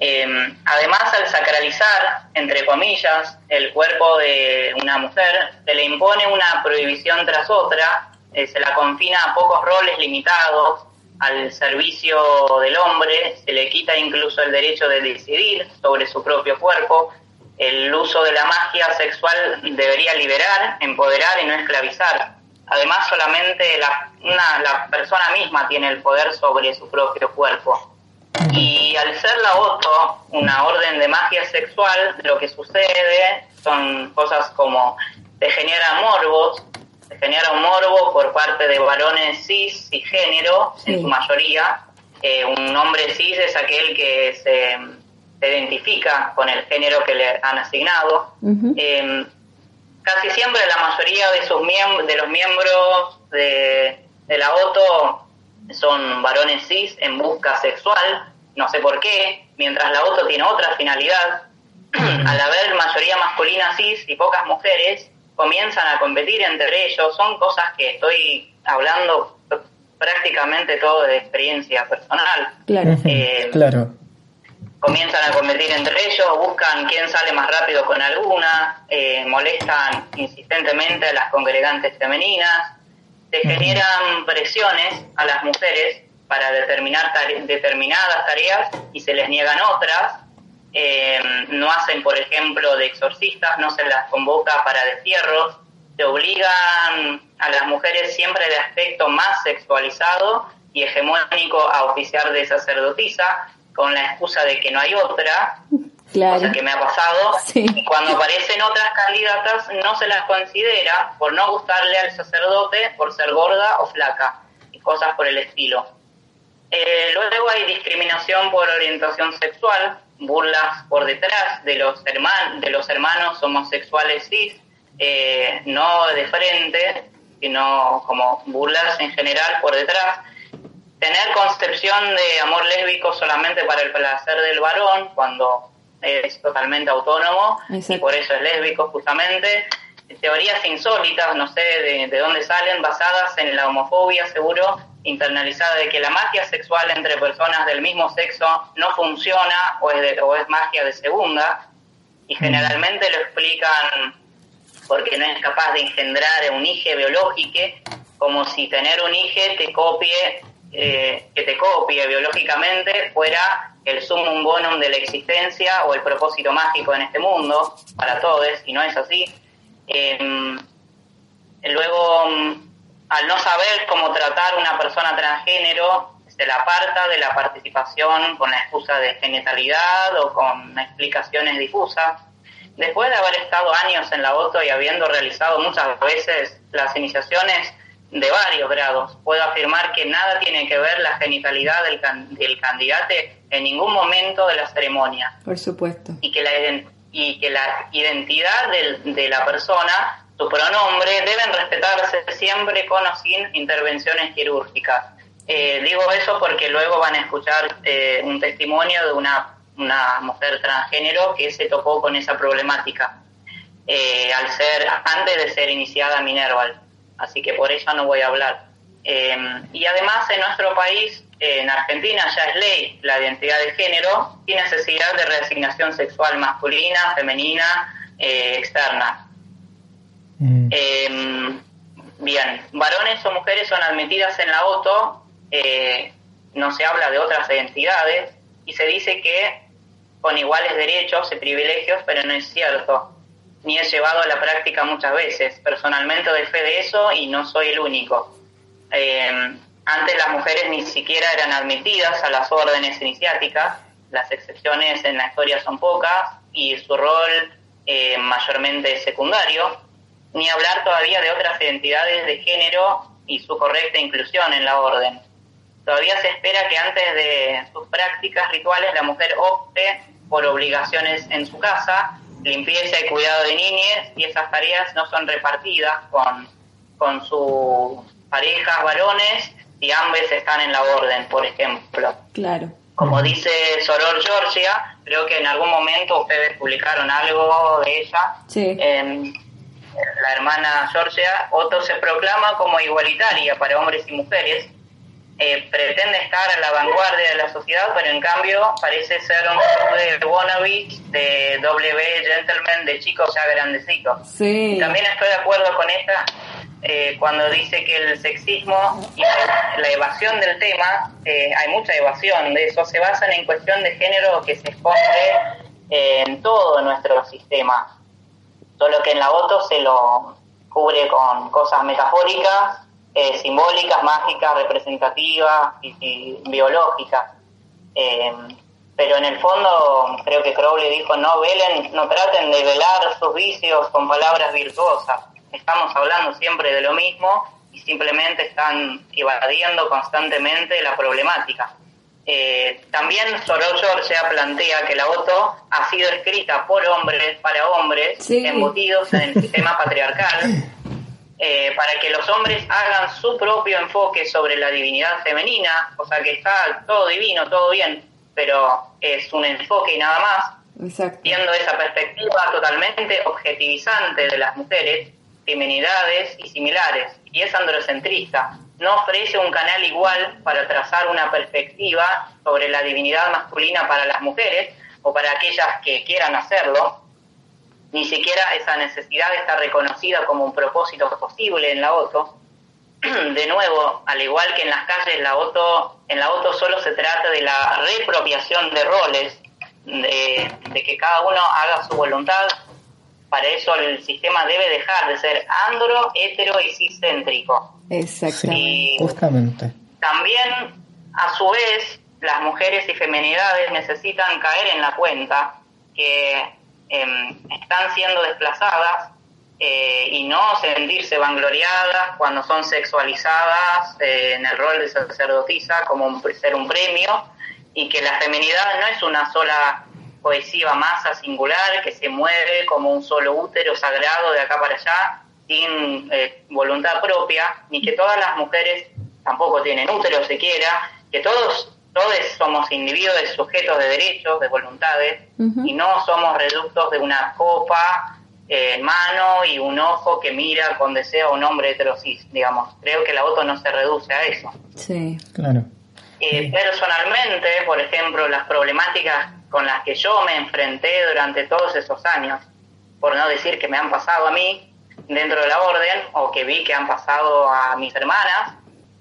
Em, además, al sacralizar, entre comillas, el cuerpo de una mujer, se le impone una prohibición tras otra, eh, se la confina a pocos roles limitados, al servicio del hombre, se le quita incluso el derecho de decidir sobre su propio cuerpo. El uso de la magia sexual debería liberar, empoderar y no esclavizar. Además, solamente la, persona misma tiene el poder sobre su propio cuerpo. Y al ser la OTO una orden de magia sexual, lo que sucede son cosas como se genera morbos, se genera un morbo por parte de varones cis y género, en su mayoría. Eh, un hombre cis es aquel que se, se identifica con el género que le han asignado. Em, casi siempre la mayoría de, sus de los miembros de, de la OTO son varones cis en busca sexual, no sé por qué, mientras la OTO tiene otra finalidad. Al haber mayoría masculina cis y pocas mujeres, comienzan a competir entre ellos. Son cosas que estoy hablando prácticamente todo de experiencia personal. Claro. Eh, claro. Comienzan a competir entre ellos, buscan quién sale más rápido con alguna, eh, molestan insistentemente a las congregantes femeninas, se generan presiones a las mujeres para determinar determinadas tareas y se les niegan otras. Eh, no hacen, por ejemplo, de exorcistas, no se las convoca para destierros, se obligan a las mujeres siempre de aspecto más sexualizado y hegemónico a oficiar de sacerdotisa con la excusa de que no hay otra, claro. cosa que me ha pasado, y cuando aparecen otras candidatas no se las considera por no gustarle al sacerdote por ser gorda o flaca, y cosas por el estilo. Eh, luego hay discriminación por orientación sexual, burlas por detrás de los, hermanos de los hermanos homosexuales cis, eh, no de frente, sino como burlas en general por detrás. Tener concepción de amor lésbico solamente para el placer del varón, cuando es totalmente autónomo y por eso es lésbico justamente. Teorías insólitas, no sé de, de dónde salen, basadas en la homofobia seguro, internalizada de que la magia sexual entre personas del mismo sexo no funciona o es, o es magia de segunda y generalmente lo explican porque no es capaz de engendrar un hijo biológico, como si tener un hijo te copie, eh, que te copie biológicamente fuera el sumum bonum de la existencia o el propósito mágico en este mundo para todos, y no es así. Em, luego, mm, al no saber cómo tratar una persona transgénero, se la aparta de la participación con la excusa de genitalidad o con explicaciones difusas. Después de haber estado años en la OTO y habiendo realizado muchas veces las iniciaciones de varios grados, puedo afirmar que nada tiene que ver la genitalidad del, del candidato en ningún momento de la ceremonia. Por supuesto. Y que la, y que la identidad de la persona, su pronombre, deben respetarse siempre con o sin intervenciones quirúrgicas. Eh, digo eso porque luego van a escuchar eh, un testimonio de una una mujer transgénero que se topó con esa problemática eh, al ser antes de ser iniciada Minerval, así que por eso no voy a hablar. Eh, y además en nuestro país, en Argentina ya es ley la identidad de género y necesidad de reasignación sexual masculina, femenina, eh, externa. Mm. bien, varones o mujeres son admitidas en la OTO, no se habla de otras identidades y se dice que con iguales derechos y privilegios, pero no es cierto, ni he llevado a la práctica muchas veces. Personalmente doy fe de eso y no soy el único. Eh, antes las mujeres ni siquiera eran admitidas a las órdenes iniciáticas, las excepciones en la historia son pocas y su rol eh, mayormente secundario, ni hablar todavía de otras identidades de género y su correcta inclusión en la orden. Todavía se espera que antes de sus prácticas rituales la mujer opte por obligaciones en su casa, limpieza y cuidado de niñez, y esas tareas no son repartidas con, con sus parejas varones y ambos están en la orden, por ejemplo. Claro. Como dice Soror Georgia, creo que en algún momento ustedes publicaron algo de ella. Sí. la hermana Georgia, Otto se proclama como igualitaria para hombres y mujeres, eh, pretende estar a la vanguardia de la sociedad, pero en cambio parece ser un club de wannabe, de W gentleman, de chicos ya grandecitos. Sí. también estoy de acuerdo con esta eh, cuando dice que el sexismo y la evasión del tema, eh, hay mucha evasión de eso, se basan en cuestión de género que se esconde en todo nuestro sistema, solo que en la voto se lo cubre con cosas metafóricas eh, simbólicas, mágicas, representativas y, biológicas. Eh, pero en el fondo creo que Crowley dijo no velen, no traten de velar sus vicios con palabras virtuosas. Estamos hablando siempre de lo mismo y simplemente están evadiendo constantemente la problemática. Eh, también Sorol Georgia plantea que la auto ha sido escrita por hombres para hombres embutidos en el sistema patriarcal eh, para que los hombres hagan su propio enfoque sobre la divinidad femenina, o sea que está todo divino, todo bien, pero es un enfoque y nada más, viendo esa perspectiva totalmente objetivizante de las mujeres, feminidades y similares, y es androcentrista. No ofrece un canal igual para trazar una perspectiva sobre la divinidad masculina para las mujeres o para aquellas que quieran hacerlo, ni siquiera esa necesidad está reconocida como un propósito posible en la OTO. De nuevo, al igual que en las calles, la OTO, en la OTO solo se trata de la repropiación de roles, de, que cada uno haga su voluntad. Para eso el sistema debe dejar de ser andro, hetero y ciscéntrico. Exactamente. Justamente. También, a su vez, las mujeres y feminidades necesitan caer en la cuenta que Em, están siendo desplazadas eh, y no sentirse vangloriadas cuando son sexualizadas eh, en el rol de sacerdotisa como un, ser un premio y que la feminidad no es una sola cohesiva masa singular que se mueve como un solo útero sagrado de acá para allá sin eh, voluntad propia, ni que todas las mujeres tampoco tienen útero siquiera, que todos todos somos individuos sujetos de derechos, de voluntades, y no somos reductos de una copa en mano y un ojo que mira con deseo a un hombre heterosis, digamos. Creo que la auto no se reduce a eso. Sí, claro. Eh, personalmente, por ejemplo, las problemáticas con las que yo me enfrenté durante todos esos años, por no decir que me han pasado a mí dentro de la orden o que vi que han pasado a mis hermanas,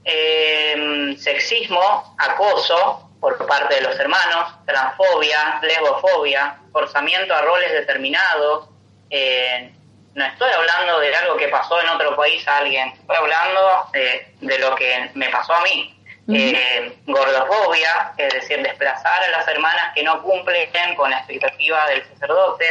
eh, sexismo, acoso por parte de los hermanos, transfobia, lesbofobia, forzamiento a roles determinados. Eh, no estoy hablando de algo que pasó en otro país a alguien, estoy hablando de, lo que me pasó a mí. Eh, gordofobia, es decir, desplazar a las hermanas que no cumplen con la expectativa del sacerdote.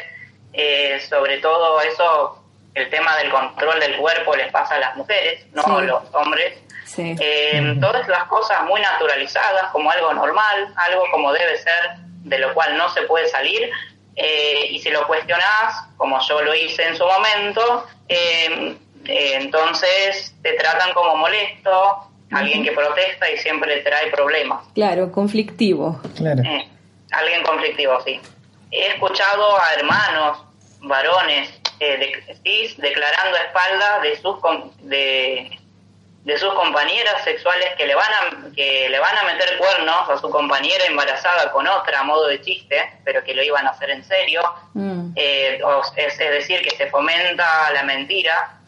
Eh, sobre todo eso, el tema del control del cuerpo les pasa a las mujeres, no a los hombres. Eh, todas las cosas muy naturalizadas como algo normal, algo como debe ser, de lo cual no se puede salir. Eh, y si lo cuestionás, como yo lo hice en su momento, eh, entonces te tratan como molesto, alguien que protesta y siempre trae problemas. Claro, conflictivo. Claro. alguien conflictivo, sí. He escuchado a hermanos, varones, de, declarando a espalda de sus de de sus compañeras sexuales que le van a que le van a meter cuernos a su compañera embarazada con otra a modo de chiste pero que lo iban a hacer en serio mm. eh, es, decir que se fomenta la mentira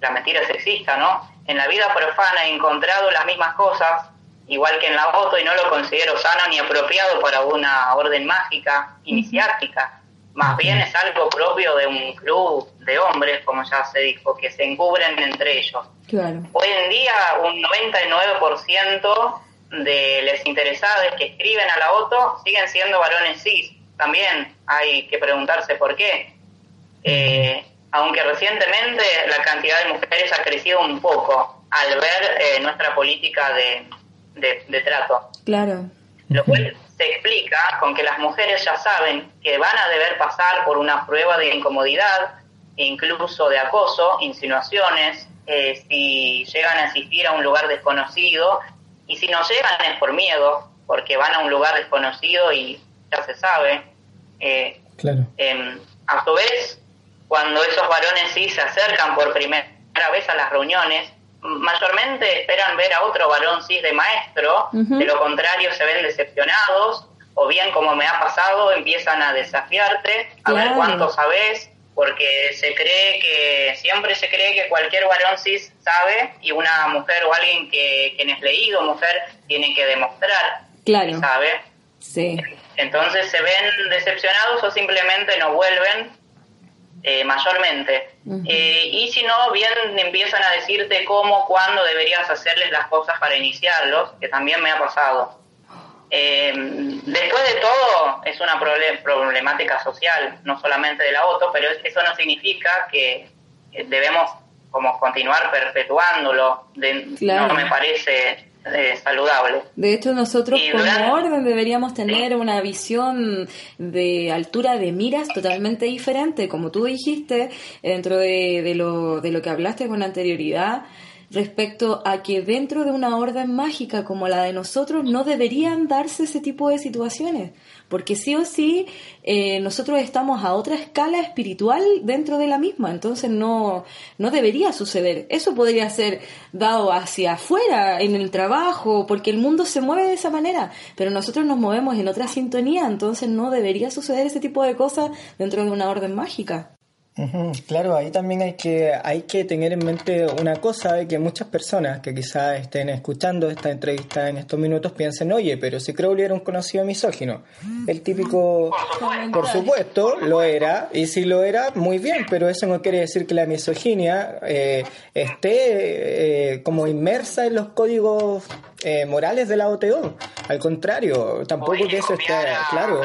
la mentira sexista no en la vida profana he encontrado las mismas cosas igual que en la voto y no lo considero sano ni apropiado para una orden mágica iniciática más bien es algo propio de un club de hombres, como ya se dijo, que se encubren entre ellos. Hoy en día un 99% de los interesados que escriben a la OTO siguen siendo varones cis. También hay que preguntarse por qué. Eh, aunque recientemente la cantidad de mujeres ha crecido un poco al ver eh, nuestra política de, de, trato. Claro. Lo cual se explica con que las mujeres ya saben que van a deber pasar por una prueba de incomodidad, incluso de acoso, insinuaciones, eh, si llegan a asistir a un lugar desconocido, y si no llegan es por miedo, porque van a un lugar desconocido y ya se sabe. Eh, claro. Em, a su vez, cuando esos varones sí se acercan por primera vez a las reuniones, mayormente esperan ver a otro varón cis de maestro, de lo contrario se ven decepcionados, o bien como me ha pasado, empiezan a desafiarte, a ver cuánto sabes, porque se cree que, siempre se cree que cualquier varón cis sabe, y una mujer o alguien que, quien es leído, mujer, tiene que demostrar que sabe. Sí. Entonces se ven decepcionados o simplemente no vuelven eh, mayormente. Eh, y si no, bien empiezan a decirte cómo, cuándo deberías hacerles las cosas para iniciarlos, que también me ha pasado. Eh, después de todo, es una problemática social, no solamente de la auto, pero eso no significa que debemos como continuar perpetuándolo. No me parece eh, saludable. De hecho, nosotros como orden deberíamos tener una visión de altura de miras totalmente diferente, como tú dijiste, dentro de, de, lo, de lo que hablaste con anterioridad respecto a que dentro de una orden mágica como la de nosotros no deberían darse ese tipo de situaciones, porque sí o sí eh, nosotros estamos a otra escala espiritual dentro de la misma, entonces no, no debería suceder. Eso podría ser dado hacia afuera, en el trabajo, porque el mundo se mueve de esa manera, pero nosotros nos movemos en otra sintonía, entonces no debería suceder ese tipo de cosas dentro de una orden mágica. Claro, ahí también hay que, hay que tener en mente una cosa de que muchas personas que quizás estén escuchando esta entrevista en estos minutos piensen, oye, pero si Crowley era un conocido misógino, el típico, por supuesto, lo era, y si lo era, muy bien, pero eso no quiere decir que la misoginia eh, esté eh, como inmersa en los códigos eh, morales de la OTO. Al contrario, tampoco que eso esté claro.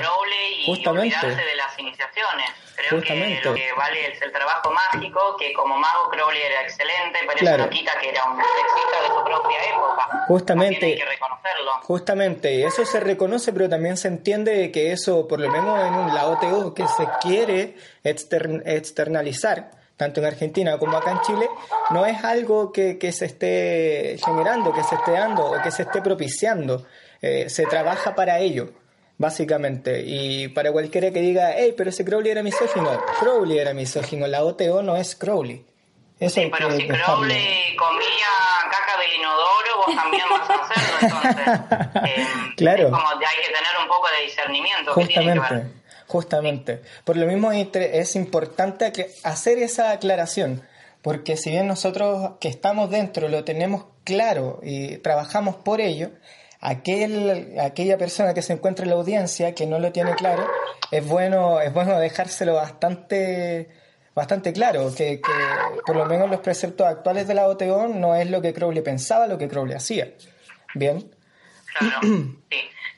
justamente. de las iniciaciones. Creo que lo que vale es el trabajo mágico, que como mago Crowley era excelente, pero eso no quita que era un sexista de su propia época. Justamente. Hay que reconocerlo. Justamente, eso se reconoce, pero también se entiende que eso, por lo menos en la OTO, que se quiere externalizar, tanto en Argentina como acá en Chile, no es algo que, que se esté generando, que se esté dando o que se esté propiciando. Eh, se trabaja para ello básicamente. Y para cualquiera que diga, hey, pero ese Crowley era misógino, Crowley era misógino, la OTO no es Crowley. Eso sí, pero si Crowley comía caca de inodoro, vos también vas a hacerlo, entonces. Eh, claro. Es como hay que tener un poco de discernimiento. Justamente, justamente. Por lo mismo es importante hacer esa aclaración, porque si bien nosotros que estamos dentro lo tenemos claro y trabajamos por ello, aquel, aquella persona que se encuentra en la audiencia que no lo tiene claro, es bueno, es bueno dejárselo bastante, bastante claro, que, por lo menos los preceptos actuales de la OTO no es lo que Crowley pensaba, lo que Crowley hacía. Bien. Claro.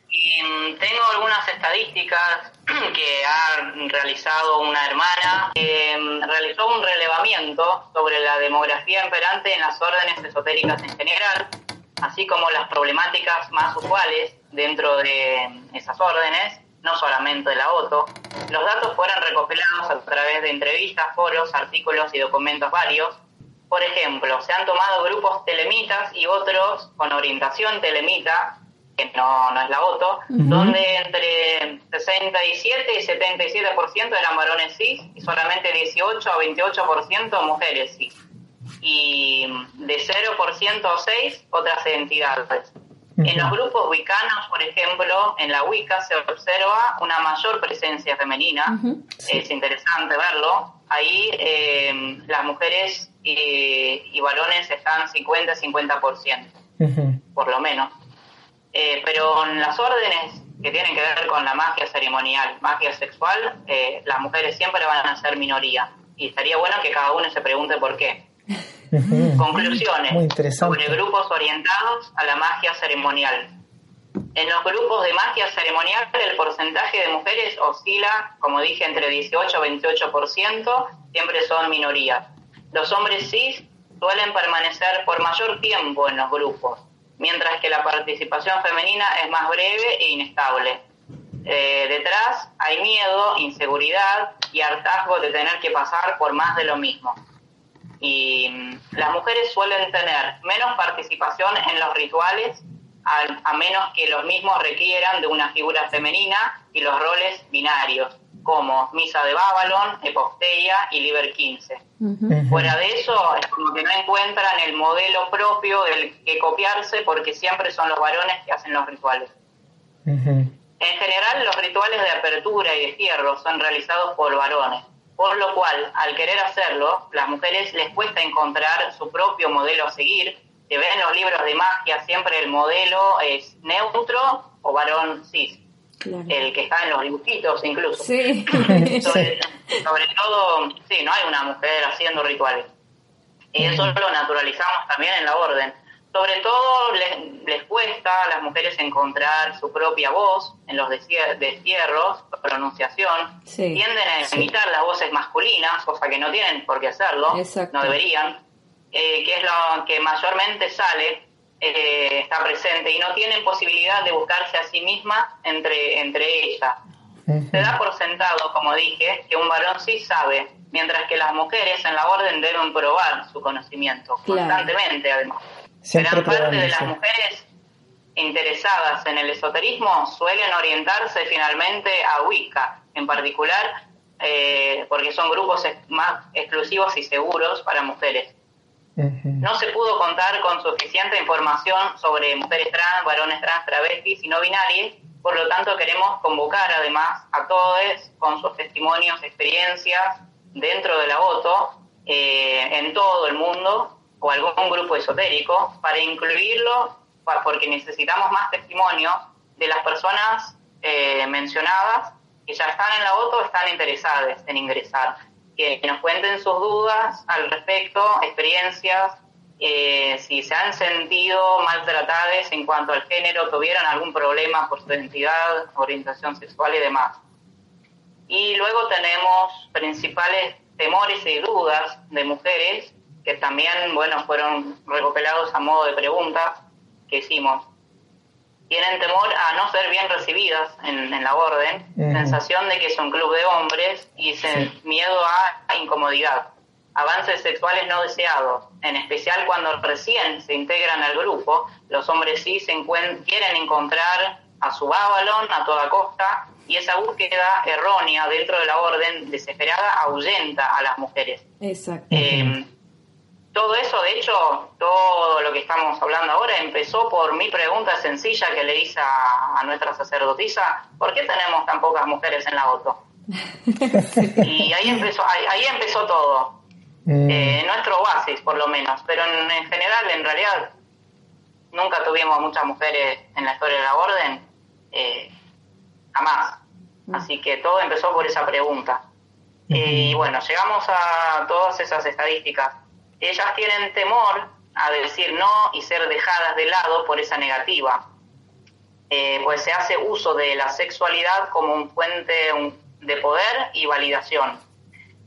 Y mm, tengo algunas estadísticas que ha realizado una hermana que mm, realizó un relevamiento sobre la demografía imperante en las órdenes esotéricas en general así como las problemáticas más usuales dentro de esas órdenes, no solamente de la OTO. Los datos fueron recopilados a través de entrevistas, foros, artículos y documentos varios. Por ejemplo, se han tomado grupos telemitas y otros con orientación telemita, que no, no es la OTO, donde entre 67 y 77% eran varones cis y solamente 18 a 28% mujeres cis y de 0% a 6 otras entidades. En los grupos wicanos, por ejemplo, en la Wicca se observa una mayor presencia femenina, es interesante verlo. Ahí eh, las mujeres y, varones están 50-50%, por lo menos. Eh, pero en las órdenes que tienen que ver con la magia ceremonial, magia sexual, eh, las mujeres siempre van a ser minoría. Y estaría bueno que cada uno se pregunte por qué. Conclusiones sobre grupos orientados a la magia ceremonial. En los grupos de magia ceremonial el porcentaje de mujeres oscila, como dije, entre 18 y 28%, siempre son minorías. Los hombres cis suelen permanecer por mayor tiempo en los grupos, mientras que la participación femenina es más breve e inestable. Eh, detrás hay miedo, inseguridad y hartazgo de tener que pasar por más de lo mismo y las mujeres suelen tener menos participación en los rituales a, menos que los mismos requieran de una figura femenina y los roles binarios, como Misa de Babylon, Eposteia y Liber 15. Fuera de eso, es como que no encuentran el modelo propio del que copiarse porque siempre son los varones que hacen los rituales. En general, los rituales de apertura y de cierre son realizados por varones por lo cual, al querer hacerlo, las mujeres les cuesta encontrar su propio modelo a seguir. Se ven en los libros de magia, siempre el modelo es neutro o varón cis. El que está en los dibujitos incluso. Sí. sobre, todo, sí, no hay una mujer haciendo rituales. Y eso lo naturalizamos también en la orden sobre todo les, cuesta a las mujeres encontrar su propia voz en los destierros, pronunciación. Tienden a imitar las voces masculinas, cosa que no tienen por qué hacerlo, no deberían, eh, que es lo que mayormente sale eh, está presente y no tienen posibilidad de buscarse a sí mismas entre, entre ellas. Se da por sentado, como dije, que un varón sí sabe, mientras que las mujeres en la orden deben probar su conocimiento constantemente, además. Gran parte de las mujeres interesadas en el esoterismo suelen orientarse finalmente a Wicca, en particular eh, porque son grupos más exclusivos y seguros para mujeres. No se pudo contar con suficiente información sobre mujeres trans, varones trans, travestis y no binarios, por lo tanto queremos convocar además a todos con sus testimonios, experiencias dentro de la voto, eh, en todo el mundo, o algún grupo esotérico, para incluirlo, porque necesitamos más testimonios de las personas eh, mencionadas que ya están en la voto están interesadas en ingresar. Que nos cuenten sus dudas al respecto, experiencias, eh, si se han sentido maltratadas en cuanto al género, tuvieron algún problema por su identidad, orientación sexual y demás. Y luego tenemos principales temores y dudas de mujeres que también, bueno, fueron recopilados a modo de preguntas que hicimos tienen temor a no ser bien recibidas en, la orden, sensación de que es un club de hombres y miedo a, incomodidad, avances sexuales no deseados, en especial cuando recién se integran al grupo, los hombres sí se quieren encontrar a su Babylon a toda costa y esa búsqueda errónea dentro de la orden desesperada ahuyenta a las mujeres. Exacto. Eh, todo eso, de hecho, todo lo que estamos hablando ahora empezó por mi pregunta sencilla que le hice a, nuestra sacerdotisa, ¿por qué tenemos tan pocas mujeres en la auto? y ahí empezó, ahí, empezó todo. Mm. Eh, nuestro oasis, por lo menos, pero en, general, en realidad, nunca tuvimos muchas mujeres en la historia de la orden, eh, jamás. Mm. Así que todo empezó por esa pregunta. Y bueno, llegamos a todas esas estadísticas ellas tienen temor a decir no y ser dejadas de lado por esa negativa, eh, pues se hace uso de la sexualidad como un fuente de poder y validación.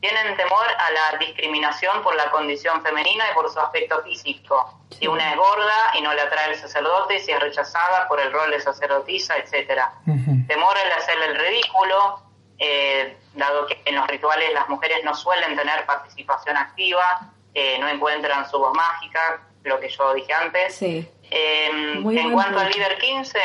Tienen temor a la discriminación por la condición femenina y por su aspecto físico. Si una es gorda y no le atrae el sacerdote, si es rechazada por el rol de sacerdotisa, etcétera. Temor al hacerle el ridículo, eh, dado que en los rituales las mujeres no suelen tener participación activa, eh, no encuentran su voz mágica, lo que yo dije antes. Em, en cuanto al líder 15,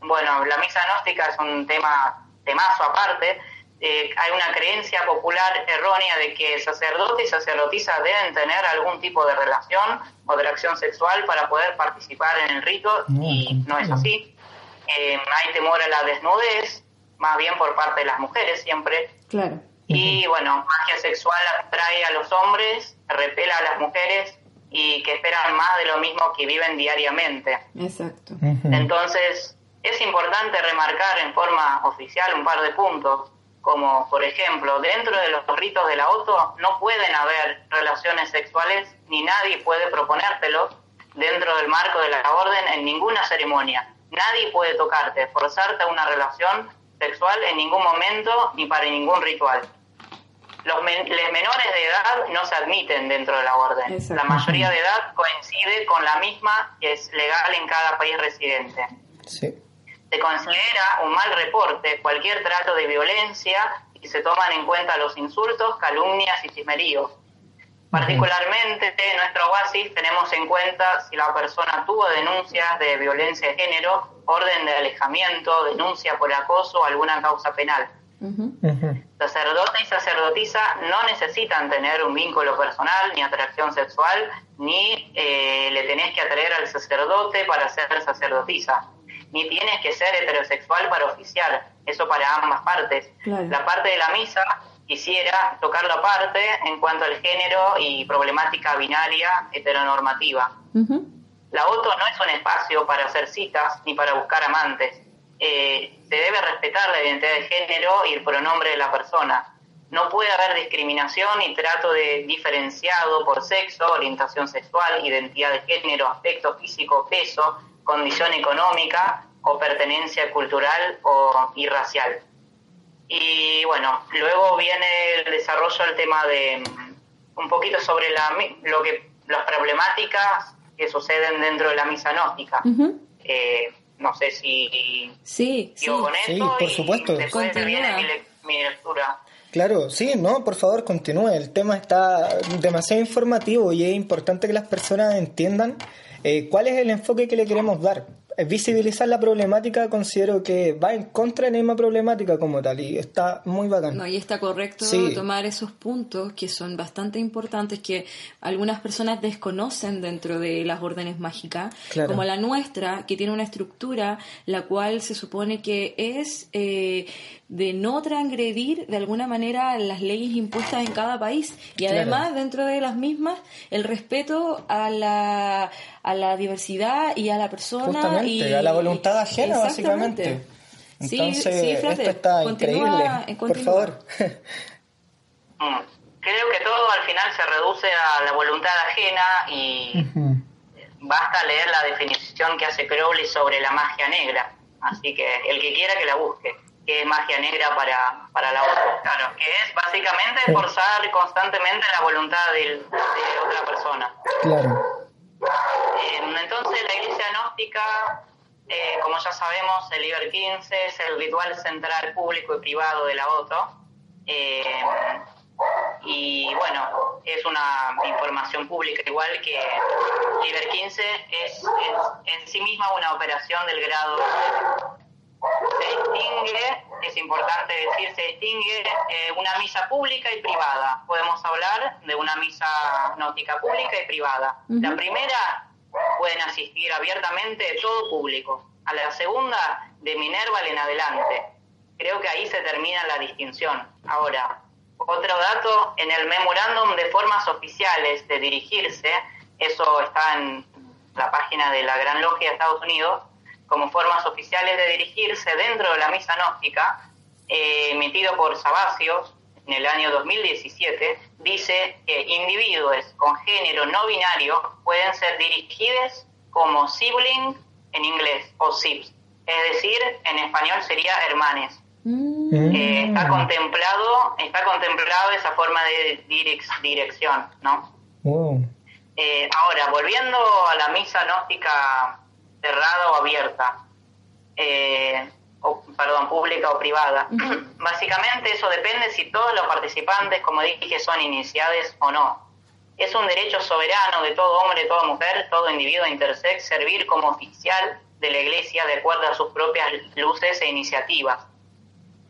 bueno, la misa gnóstica es un tema temazo aparte. Eh, hay una creencia popular errónea de que sacerdote y sacerdotisa deben tener algún tipo de relación o de acción sexual para poder participar en el rito y no es así. Em, hay temor a la desnudez, más bien por parte de las mujeres siempre. Claro. Y bueno, magia sexual atrae a los hombres, repela a las mujeres y que esperan más de lo mismo que viven diariamente. Exacto. Entonces, es importante remarcar en forma oficial un par de puntos, como por ejemplo, dentro de los ritos de la auto no pueden haber relaciones sexuales ni nadie puede proponértelo dentro del marco de la orden en ninguna ceremonia. Nadie puede tocarte, forzarte a una relación sexual en ningún momento ni para ningún ritual. Los, menores de edad no se admiten dentro de la orden. La mayoría de edad coincide con la misma que es legal en cada país residente. Se considera un mal reporte cualquier trato de violencia y se toman en cuenta los insultos, calumnias y chismeríos. Particularmente en nuestro oasis tenemos en cuenta si la persona tuvo denuncias de violencia de género, orden de alejamiento, denuncia por acoso o alguna causa penal. Sacerdote y sacerdotisa no necesitan tener un vínculo personal ni atracción sexual, ni eh, le tenés que atraer al sacerdote para ser sacerdotisa, ni tienes que ser heterosexual para oficiar, eso para ambas partes. La parte de la misa quisiera tocar la parte en cuanto al género y problemática binaria heteronormativa. La OTO no es un espacio para hacer citas ni para buscar amantes. Eh, se debe respetar la identidad de género y el pronombre de la persona. No puede haber discriminación y trato de diferenciado por sexo, orientación sexual, identidad de género, aspecto físico, peso, condición económica o pertenencia cultural o, y racial. Y bueno, luego viene el desarrollo del tema de mm, un poquito sobre la, lo que las problemáticas que suceden dentro de la misa gnóstica. Eh, no sé si... Sí, sí. Con sí, por supuesto. Después viene mi, lectura. Claro, sí, no, por favor, continúe. El tema está demasiado informativo y es importante que las personas entiendan eh, cuál es el enfoque que le queremos dar visibilizar la problemática considero que va en contra de la misma problemática como tal y está muy bacán. No, y está correcto tomar esos puntos que son bastante importantes que algunas personas desconocen dentro de las órdenes mágicas, como la nuestra, que tiene una estructura la cual se supone que es eh, de no transgredir de alguna manera las leyes impuestas en cada país. Y además dentro de las mismas el respeto a la, a la diversidad y a la persona y a la voluntad ajena básicamente. Entonces esto está increíble por favor. Mm. creo que todo al final se reduce a la voluntad ajena y basta leer la definición que hace Crowley sobre la magia negra. Así que el que quiera que la busque que es magia negra para, para la otra. Claro, que es básicamente forzar constantemente la voluntad de, otra persona. Claro. Eh, entonces la iglesia gnóstica, eh, como ya sabemos, el Liber 15 es el ritual central público y privado de la voto. Eh, y bueno, es una información pública igual que Liber 15 es, es en sí misma una operación del grado se distingue, es importante decir, se distingue eh, una misa pública y privada. Podemos hablar de una misa nótica pública y privada. La primera pueden asistir abiertamente todo público. A la segunda, de Minerva en adelante. Creo que ahí se termina la distinción. Ahora, otro dato, en el memorándum de formas oficiales de dirigirse, eso está en la página de la Gran Logia de Estados Unidos, como formas oficiales de dirigirse dentro de la misa gnóstica, eh, emitido por Sabasios en el año 2017, dice que individuos con género no binario pueden ser dirigidos como sibling en inglés o sibs, es decir, en español sería hermanes. Mm. Eh, está contemplado, está contemplado esa forma de dirección, ¿no? Eh, ahora, volviendo a la misa gnóstica cerrada o abierta, eh, o, perdón, pública o privada. Básicamente eso depende si todos los participantes, como dije, son iniciados o no. Es un derecho soberano de todo hombre, toda mujer, todo individuo intersex servir como oficial de la Iglesia de acuerdo a sus propias luces e iniciativas.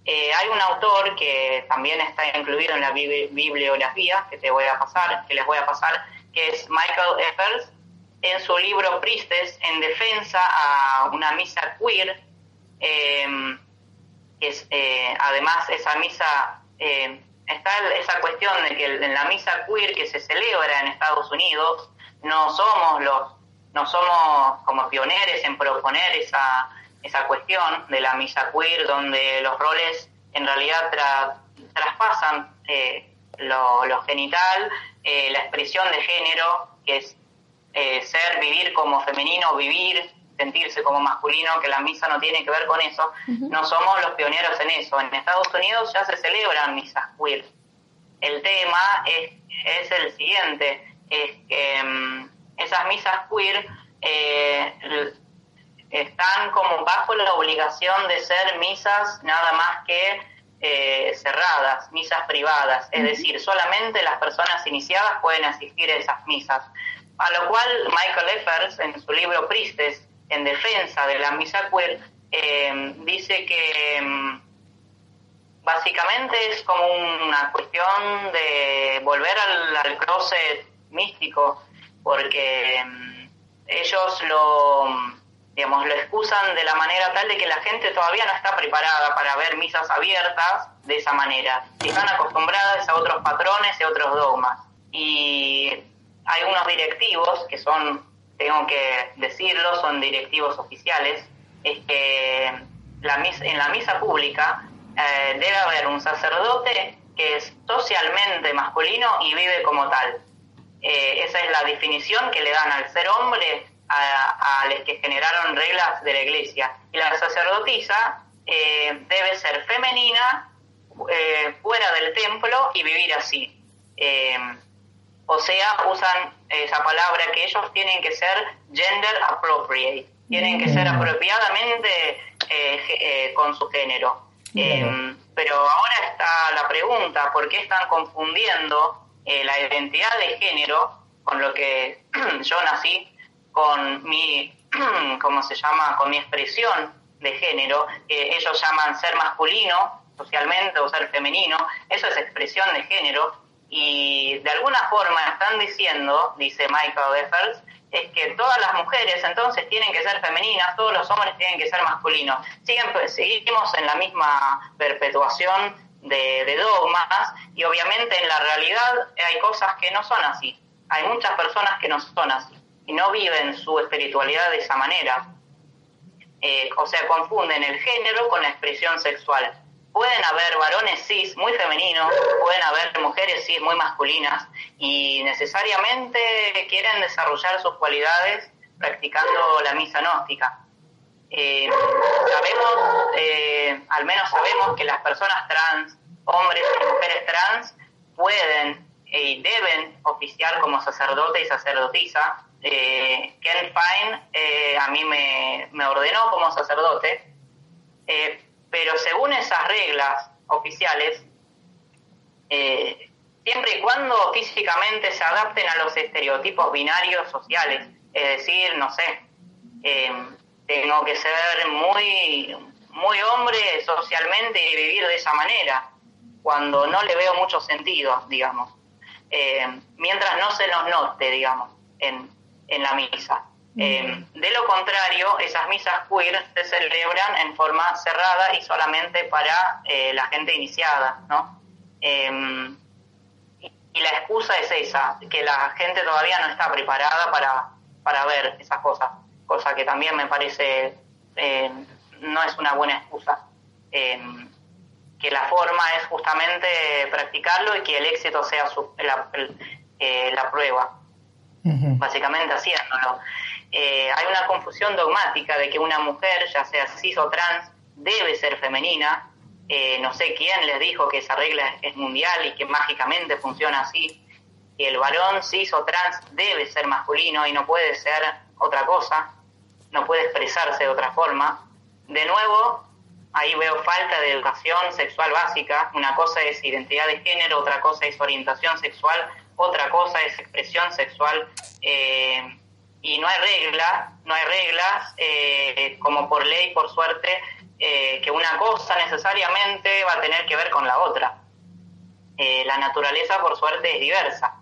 Eh, hay un autor que también está incluido en la bibliografía que te voy a pasar, que les voy a pasar, que es Michael Effers, en su libro Pristes en defensa a una misa queer, eh, que es, eh, además esa misa, eh, está esa cuestión de que en la misa queer que se celebra en Estados Unidos, no somos los, no somos como pioneros en proponer esa, esa cuestión de la misa queer, donde los roles en realidad traspasan lo, lo, genital, la expresión de género, que es eh, ser, vivir como femenino, vivir, sentirse como masculino, que la misa no tiene que ver con eso. No somos los pioneros en eso. En Estados Unidos ya se celebran misas queer. El tema es, es el siguiente, es que mm, esas misas queer eh, están como bajo la obligación de ser misas nada más que eh, cerradas, misas privadas, es decir, solamente las personas iniciadas pueden asistir a esas misas. A lo cual Michael Effers, en su libro Pristes, en defensa de la misa queer, eh, dice que mm, básicamente es como una cuestión de volver al, al closet místico, porque mm, ellos lo, digamos, lo excusan de la manera tal de que la gente todavía no está preparada para ver misas abiertas de esa manera. Están acostumbradas a otros patrones y otros dogmas. Y hay unos directivos que son, tengo que decirlo, son directivos oficiales, es que la en la misa pública eh, debe haber un sacerdote que es socialmente masculino y vive como tal. Eh, esa es la definición que le dan al ser hombre a, los que generaron reglas de la iglesia. Y la sacerdotisa eh, debe ser femenina, fuera del templo y vivir así o sea, usan esa palabra, que ellos tienen que ser gender appropriate, tienen que ser mm. apropiadamente eh, con su género. Em, pero ahora está la pregunta, ¿por qué están confundiendo la identidad de género con lo que yo nací, con mi, ¿cómo se llama?, con mi expresión de género, que ellos llaman ser masculino socialmente o ser femenino, eso es expresión de género, y de alguna forma están diciendo, dice Michael Effers, es que todas las mujeres entonces tienen que ser femeninas, todos los hombres tienen que ser masculinos. Siguen, pues, seguimos en la misma perpetuación de, de, dogmas y obviamente en la realidad hay cosas que no son así. Hay muchas personas que no son así y no viven su espiritualidad de esa manera. Eh, o sea, confunden el género con la expresión sexual. Pueden haber varones cis muy femeninos, pueden haber mujeres cis muy masculinas y necesariamente quieren desarrollar sus cualidades practicando la misa gnóstica. Eh, sabemos, eh, al menos sabemos que las personas trans, hombres y mujeres trans, pueden y deben oficiar como sacerdote y sacerdotisa eh, Ken Fine a mí me, ordenó como sacerdote, pero según esas reglas oficiales, eh, siempre y cuando físicamente se adapten a los estereotipos binarios sociales, es decir, no sé, tengo que ser muy, muy hombre socialmente y vivir de esa manera, cuando no le veo mucho sentido, digamos, mientras no se nos note, digamos, en, en la misa. Eh, de lo contrario, esas misas queer se celebran en forma cerrada y solamente para eh, la gente iniciada, ¿no? Em, y, la excusa es esa, que la gente todavía no está preparada para, para ver esas cosas, cosa que también me parece eh, no es una buena excusa. Em, que la forma es justamente practicarlo y que el éxito sea la, la prueba básicamente haciéndolo. Eh, hay una confusión dogmática de que una mujer, ya sea cis o trans, debe ser femenina. Eh, no sé quién les dijo que esa regla es mundial y que mágicamente funciona así. Y el varón cis o trans debe ser masculino y no puede ser otra cosa, no puede expresarse de otra forma. De nuevo, ahí veo falta de educación sexual básica. Una cosa es identidad de género, otra cosa es orientación sexual, otra cosa es expresión sexual eh, y no hay reglas, no hay reglas eh, como por ley, por suerte, eh, que una cosa necesariamente va a tener que ver con la otra. la naturaleza, por suerte, es diversa.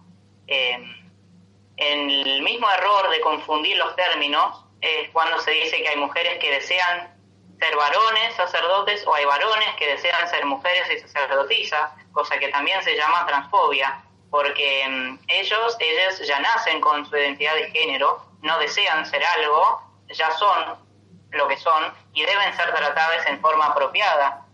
el mismo error de confundir los términos es cuando se dice que hay mujeres que desean ser varones sacerdotes o hay varones que desean ser mujeres y sacerdotisas, cosa que también se llama transfobia porque mm, ellos, ellas ya nacen con su identidad de género, no desean ser algo, ya son lo que son y deben ser tratadas en forma apropiada.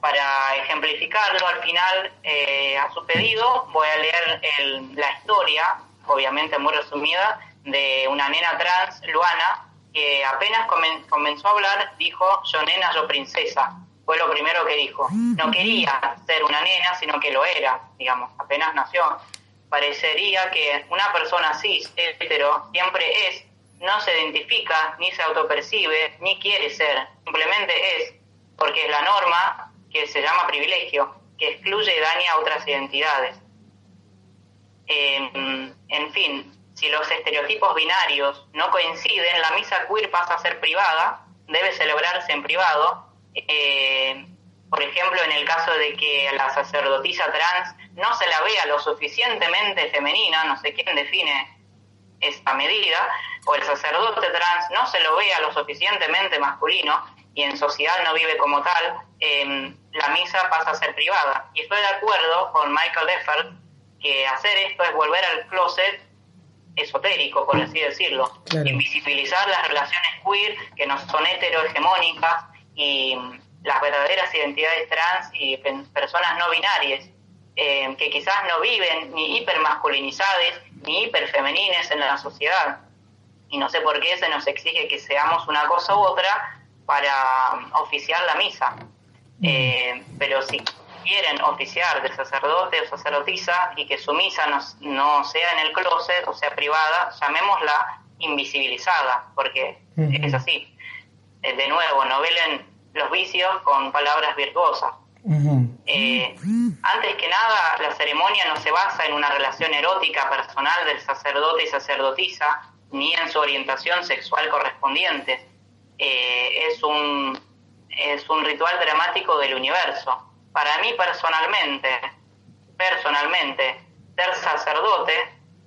Para ejemplificarlo, al final, eh, a su pedido, voy a leer la historia, obviamente muy resumida, de una nena trans, Luana, que apenas comenzó a hablar, dijo, yo nena, yo princesa fue lo primero que dijo. No quería ser una nena, sino que lo era, digamos, apenas nació. Parecería que una persona cis, hetero, siempre es, no se identifica, ni se autopercibe, ni quiere ser, simplemente es, porque es la norma que se llama privilegio, que excluye y daña a otras identidades. Em, en fin, si los estereotipos binarios no coinciden, la misa queer pasa a ser privada, debe celebrarse en privado, eh, por ejemplo, en el caso de que la sacerdotisa trans no se la vea lo suficientemente femenina, no sé quién define esta medida, o el sacerdote trans no se lo vea lo suficientemente masculino y en sociedad no vive como tal, em, la misa pasa a ser privada. Y estoy de acuerdo con Michael Effert que hacer esto es volver al closet esotérico, por así decirlo, invisibilizar las relaciones queer que no son heterohegemónicas, y las verdaderas identidades trans y personas no binarias, eh, que quizás no viven ni hipermasculinizadas ni hiperfemenines en la sociedad. Y no sé por qué se nos exige que seamos una cosa u otra para oficiar la misa. Mm. Eh, pero sí, quieren oficiar de sacerdote o sacerdotisa y que su misa no, no sea en el closet o sea privada, llamémosla invisibilizada, porque es así. Eh, de nuevo, novelen los vicios con palabras virtuosas. Eh, antes que nada, la ceremonia no se basa en una relación erótica personal del sacerdote y sacerdotisa, ni en su orientación sexual correspondiente. Eh, es, un, es un ritual dramático del universo. Para mí personalmente, personalmente, ser sacerdote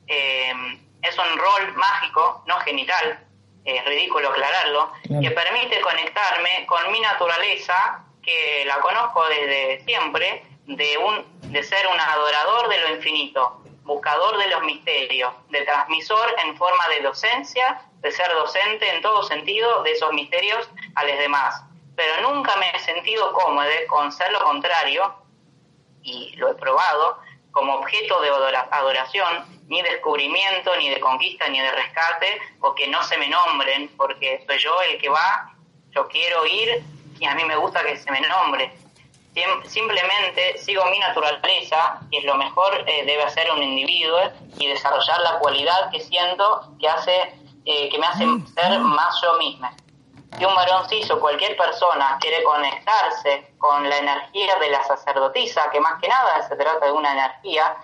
eh, es un rol mágico, no genital, es ridículo aclararlo, que permite conectarme con mi naturaleza, que la conozco desde siempre, de, un, de ser un adorador de lo infinito, buscador de los misterios, de transmisor en forma de docencia, de ser docente en todo sentido de esos misterios a los demás. Pero nunca me he sentido cómodo con ser lo contrario, y lo he probado, como objeto de adoración, ni descubrimiento, ni de conquista, ni de rescate, o que no se me nombren, porque soy yo el que va, yo quiero ir y a mí me gusta que se me nombre. Simplemente sigo mi naturaleza, que es lo mejor eh, debe hacer un individuo, y desarrollar la cualidad que siento que hace eh, que me hace ser más yo misma. Si un varón o cualquier persona quiere conectarse con la energía de la sacerdotisa, que más que nada se trata de una energía,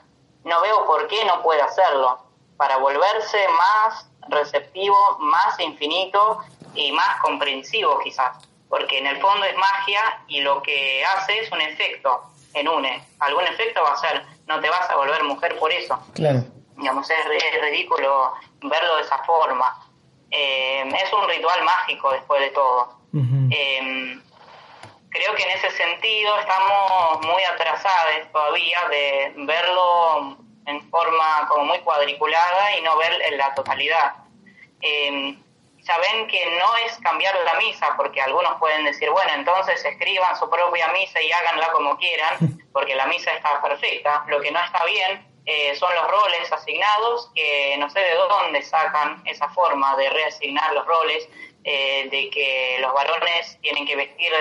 no veo por qué no puede hacerlo, para volverse más receptivo, más infinito y más comprensivo quizás, porque en el fondo es magia y lo que hace es un efecto en une. Algún efecto va a ser, no te vas a volver mujer por eso. Claro. Digamos, es, es ridículo verlo de esa forma. Eh, es un ritual mágico después de todo. Eh, creo que en ese sentido estamos muy atrasados todavía de verlo en forma como muy cuadriculada y no ver en la totalidad. Eh, saben que no es cambiar la misa, porque algunos pueden decir, bueno, entonces escriban su propia misa y háganla como quieran, porque la misa está perfecta. Lo que no está bien eh, son los roles asignados, que no sé de dónde sacan esa forma de reasignar los roles, eh, de que los varones tienen que vestir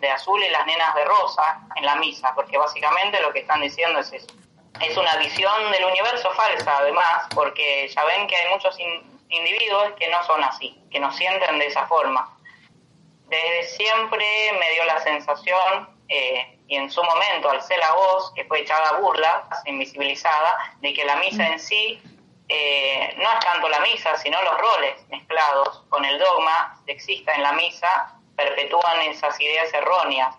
de, azul y las nenas de rosa en la misa, porque básicamente lo que están diciendo es eso. Es una visión del universo falsa, además, porque ya ven que hay muchos individuos que no son así, que no sienten de esa forma. Desde siempre me dio la sensación eh, y en su momento alcé la voz, que fue echada a burla, invisibilizada, de que la misa en sí eh, no es tanto la misa, sino los roles mezclados con el dogma exista en la misa, perpetúan esas ideas erróneas,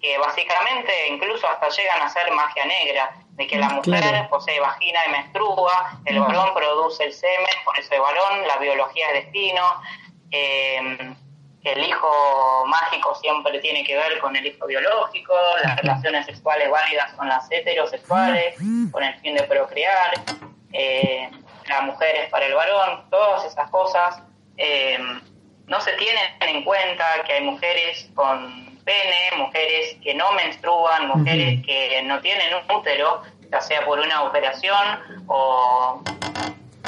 que básicamente incluso hasta llegan a ser magia negra, de que la mujer posee vagina y menstrua, el varón produce el semen, por eso el varón, la biología es destino. Eh, el hijo mágico siempre tiene que ver con el hijo biológico, las relaciones sexuales válidas con las heterosexuales, con el fin de procrear, eh, la mujer es para el varón, todas esas cosas. Eh, no se tienen en cuenta que hay mujeres con pene, mujeres que no menstruan, mujeres que no tienen un útero, ya sea por una operación o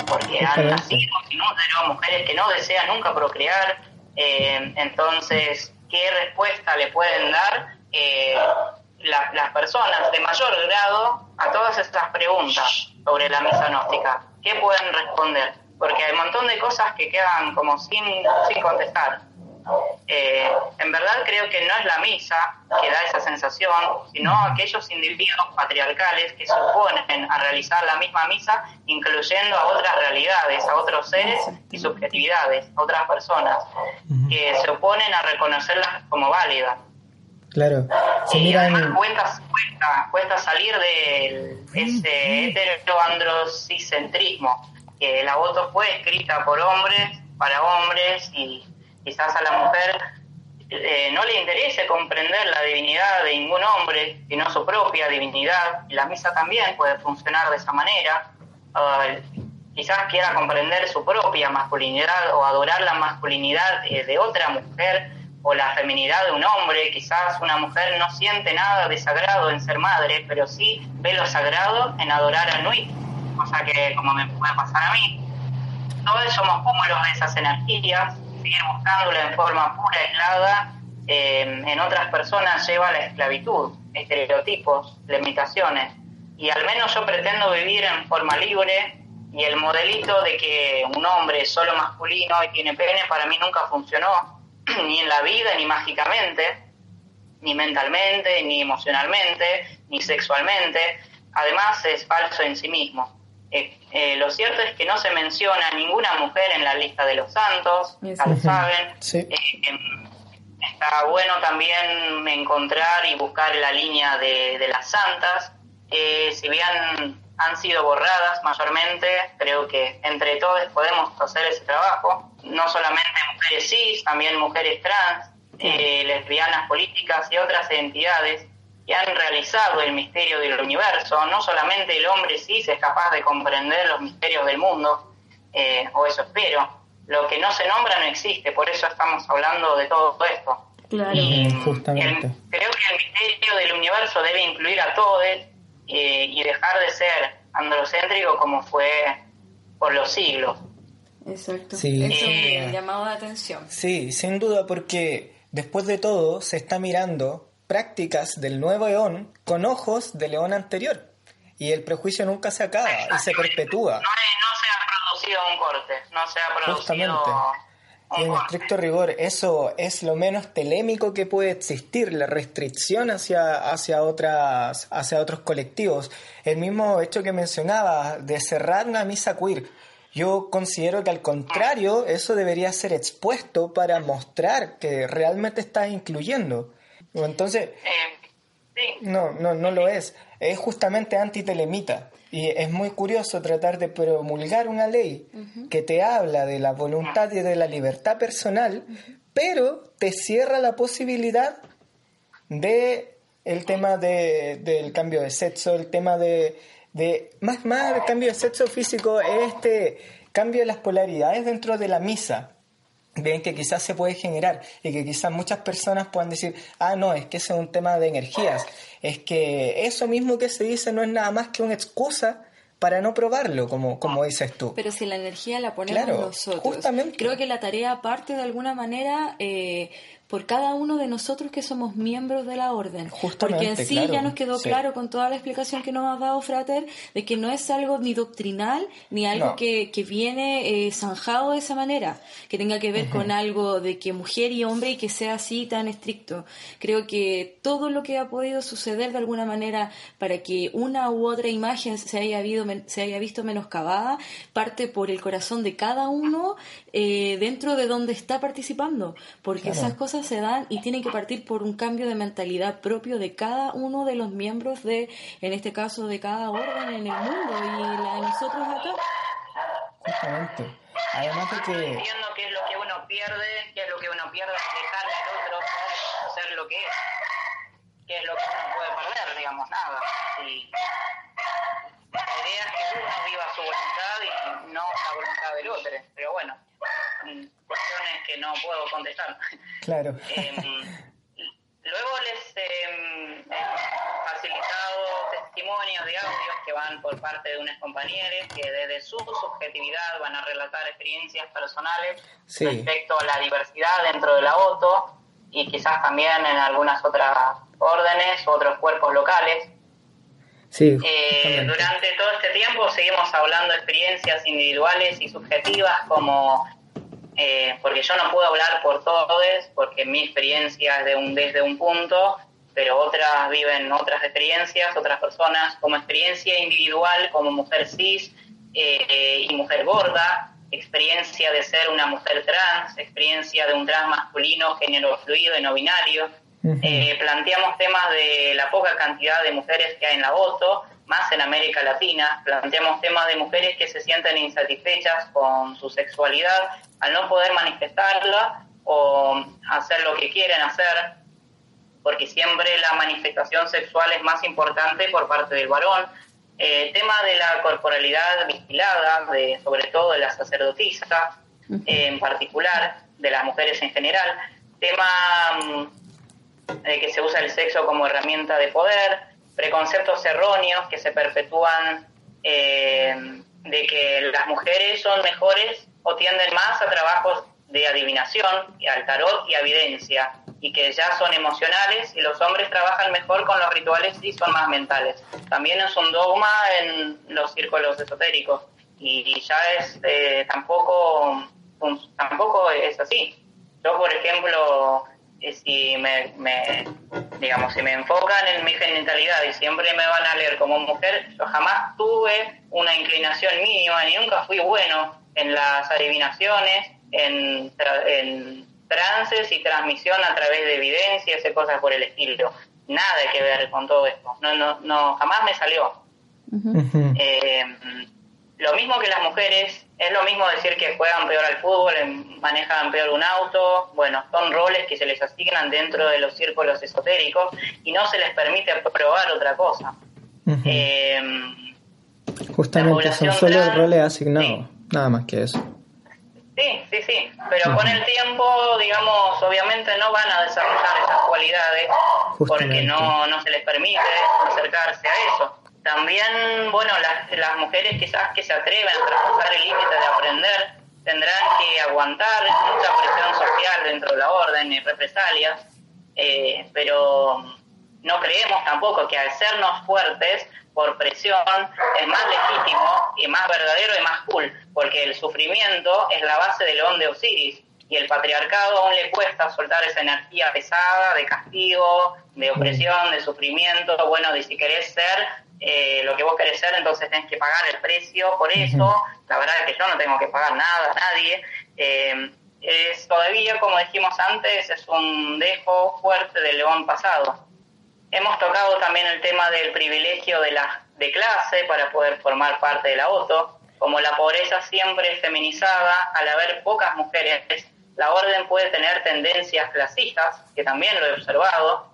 porque han nacido sin útero, mujeres que no desean nunca procrear, eh, entonces, ¿qué respuesta le pueden dar eh, las personas de mayor grado a todas estas preguntas sobre la misa gnóstica? ¿Qué pueden responder? Porque hay un montón de cosas que quedan como sin, sin contestar. Eh, en verdad creo que no es la misa que da esa sensación, sino aquellos individuos patriarcales que se oponen a realizar la misma misa, incluyendo a otras realidades, a otros seres y subjetividades, a otras personas, que se oponen a reconocerlas como válidas. Claro. y además cuesta, cuesta, salir de ese heteroandrocicentrismo, que la voto fue escrita por hombres, para hombres y quizás a la mujer eh, no le interese comprender la divinidad de ningún hombre, sino su propia divinidad. Y la misa también puede funcionar de esa manera. quizás quiera comprender su propia masculinidad o adorar la masculinidad eh, de otra mujer o la feminidad de un hombre. Quizás una mujer no siente nada de sagrado en ser madre, pero sí ve lo sagrado en adorar a Nui, cosa que como me puede pasar a mí. Todos somos cúmulos de esas energías seguir buscándola en forma pura, aislada, eh, en otras personas lleva a la esclavitud, estereotipos, limitaciones. Y al menos yo pretendo vivir en forma libre y el modelito de que un hombre solo masculino y tiene pene para mí nunca funcionó, ni en la vida, ni mágicamente, ni mentalmente, ni emocionalmente, ni sexualmente. Además es falso en sí mismo. Eh, eh, lo cierto es que no se menciona ninguna mujer en la lista de los santos, ya lo saben. Em, está bueno también encontrar y buscar la línea de, de las santas. Eh, si bien han sido borradas mayormente, creo que entre todos podemos hacer ese trabajo. No solamente mujeres cis, también mujeres trans, eh, lesbianas políticas y otras identidades que han realizado el misterio del universo. No solamente el hombre cis es capaz de comprender los misterios del mundo, eh, o eso espero. Lo que no se nombra no existe, por eso estamos hablando de todo esto. Claro. Justamente. creo que el misterio del universo debe incluir a todos eh, y dejar de ser androcéntrico como fue por los siglos. Exacto. Sí. Eso Eh, llamado la atención. Sí, sin duda, porque después de todo se está mirando prácticas del nuevo eón con ojos del eón anterior. Y el prejuicio nunca se acaba y se perpetúa. No, no se ha producido un corte, no se ha producido Justamente. Y en corte. estricto rigor, eso es lo menos telémico que puede existir, la restricción hacia, hacia, otras, hacia otros colectivos. El mismo hecho que mencionaba de cerrar una misa queer. Yo considero que al contrario, eso debería ser expuesto para mostrar que realmente está incluyendo. Entonces, Eh, sí, no, no, no lo es. Es justamente antitelemita. Y es muy curioso tratar de promulgar una ley que te habla de la voluntad y de la libertad personal, pero te cierra la posibilidad de el tema de, del cambio de sexo, el tema de, de más más el cambio de sexo físico, es este cambio de las polaridades dentro de la misa ven que quizás se puede generar y que quizás muchas personas puedan decir, ah, no, es que ese es un tema de energías. Es que eso mismo que se dice no es nada más que una excusa para no probarlo, como, como dices tú. Pero si la energía la ponemos Claro, nosotros, justamente. creo que la tarea parte de alguna manera eh, por cada uno de nosotros que somos miembros de la orden. Justamente, Porque en sí claro, ya nos quedó sí. claro con toda la explicación que nos has dado, Frater, de que no es algo ni doctrinal ni algo No. que, que viene eh, zanjado de esa manera, que tenga que ver con algo de que mujer y hombre y que sea así tan estricto. Creo que todo lo que ha podido suceder de alguna manera para que una u otra imagen se haya, habido, se haya visto menoscabada parte por el corazón de cada uno eh, dentro de donde está participando, porque Claro. esas cosas se dan y tienen que partir por un cambio de mentalidad propio de cada uno de los miembros de, en este caso, de cada orden en el mundo y la de nosotros acá. Justamente. Además de que... entiendo qué es lo que uno pierde, qué es lo que uno pierde dejarle al otro ser, lo que es. ¿Qué es lo que uno puede perder? Digamos, nada. Y la idea es que uno viva su voluntad y no la voluntad del otro. Pero bueno, mm, cuestiones que no puedo contestar. Claro. Em, luego les em, he facilitado testimonios de audios que van por parte de unos compañeros que desde su subjetividad van a relatar experiencias personales Sí. respecto a la diversidad dentro de la OTO y quizás también en algunas otras órdenes, otros cuerpos locales. Sí, Eh, durante todo este tiempo seguimos hablando de experiencias individuales y subjetivas como, eh, porque yo no puedo hablar por todos, porque mi experiencia es de un, desde un punto, pero otras viven otras experiencias, otras personas como experiencia individual, como mujer cis eh, y mujer gorda, experiencia de ser una mujer trans, experiencia de un trans masculino, género fluido y no binario. Eh, planteamos temas de la poca cantidad de mujeres que hay en la voto, más en América Latina. Planteamos temas de mujeres que se sienten insatisfechas con su sexualidad al no poder manifestarla o hacer lo que quieren hacer, porque siempre la manifestación sexual es más importante por parte del varón. Eh, tema de la corporalidad vigilada, de, sobre todo de las sacerdotisas, eh, en particular, de las mujeres en general. Tema de que se usa el sexo como herramienta de poder, preconceptos erróneos que se perpetúan eh, de que las mujeres son mejores o tienden más a trabajos de adivinación, al tarot y a evidencia. y que ya son emocionales y los hombres trabajan mejor con los rituales y son más mentales. También es un dogma en los círculos esotéricos y ya es eh, tampoco tampoco es así. Yo, por ejemplo, eh, si me, me, digamos si me enfocan en mi genitalidad y siempre me van a leer como mujer, yo jamás tuve una inclinación mínima ni nunca fui bueno en las adivinaciones, en, en trances y transmisión a través de evidencias y cosas por el estilo. Nada que ver con todo esto. No, no, no jamás me salió. eh, lo mismo que las mujeres, es lo mismo decir que juegan peor al fútbol, manejan peor un auto, bueno, son roles que se les asignan dentro de los círculos esotéricos y no se les permite probar otra cosa. eh, Justamente son solo roles asignados, nada más que eso. Sí, sí, sí, pero con el tiempo, digamos, obviamente no van a desarrollar esas cualidades porque no, no se les permite acercarse a eso. También, bueno, las, las mujeres quizás que se atreven a traspasar el límite de aprender tendrán que aguantar mucha presión social dentro de la orden y represalias, eh, pero no creemos tampoco que al sernos fuertes por presión es más legítimo y más verdadero y más cool, porque el sufrimiento es la base del león de Osiris y el patriarcado aún le cuesta soltar esa energía pesada de castigo, de opresión, de sufrimiento, bueno, de si querés ser eh, lo que vos querés ser, entonces tenés que pagar el precio por eso. La verdad es que yo no tengo que pagar nada a nadie. Eh, es todavía, como dijimos antes, es un dejo fuerte del león pasado. Hemos tocado también el tema del privilegio de, la, de clase para poder formar parte de la OTO. Como la pobreza siempre es feminizada, al haber pocas mujeres, la orden puede tener tendencias clasistas, que también lo he observado,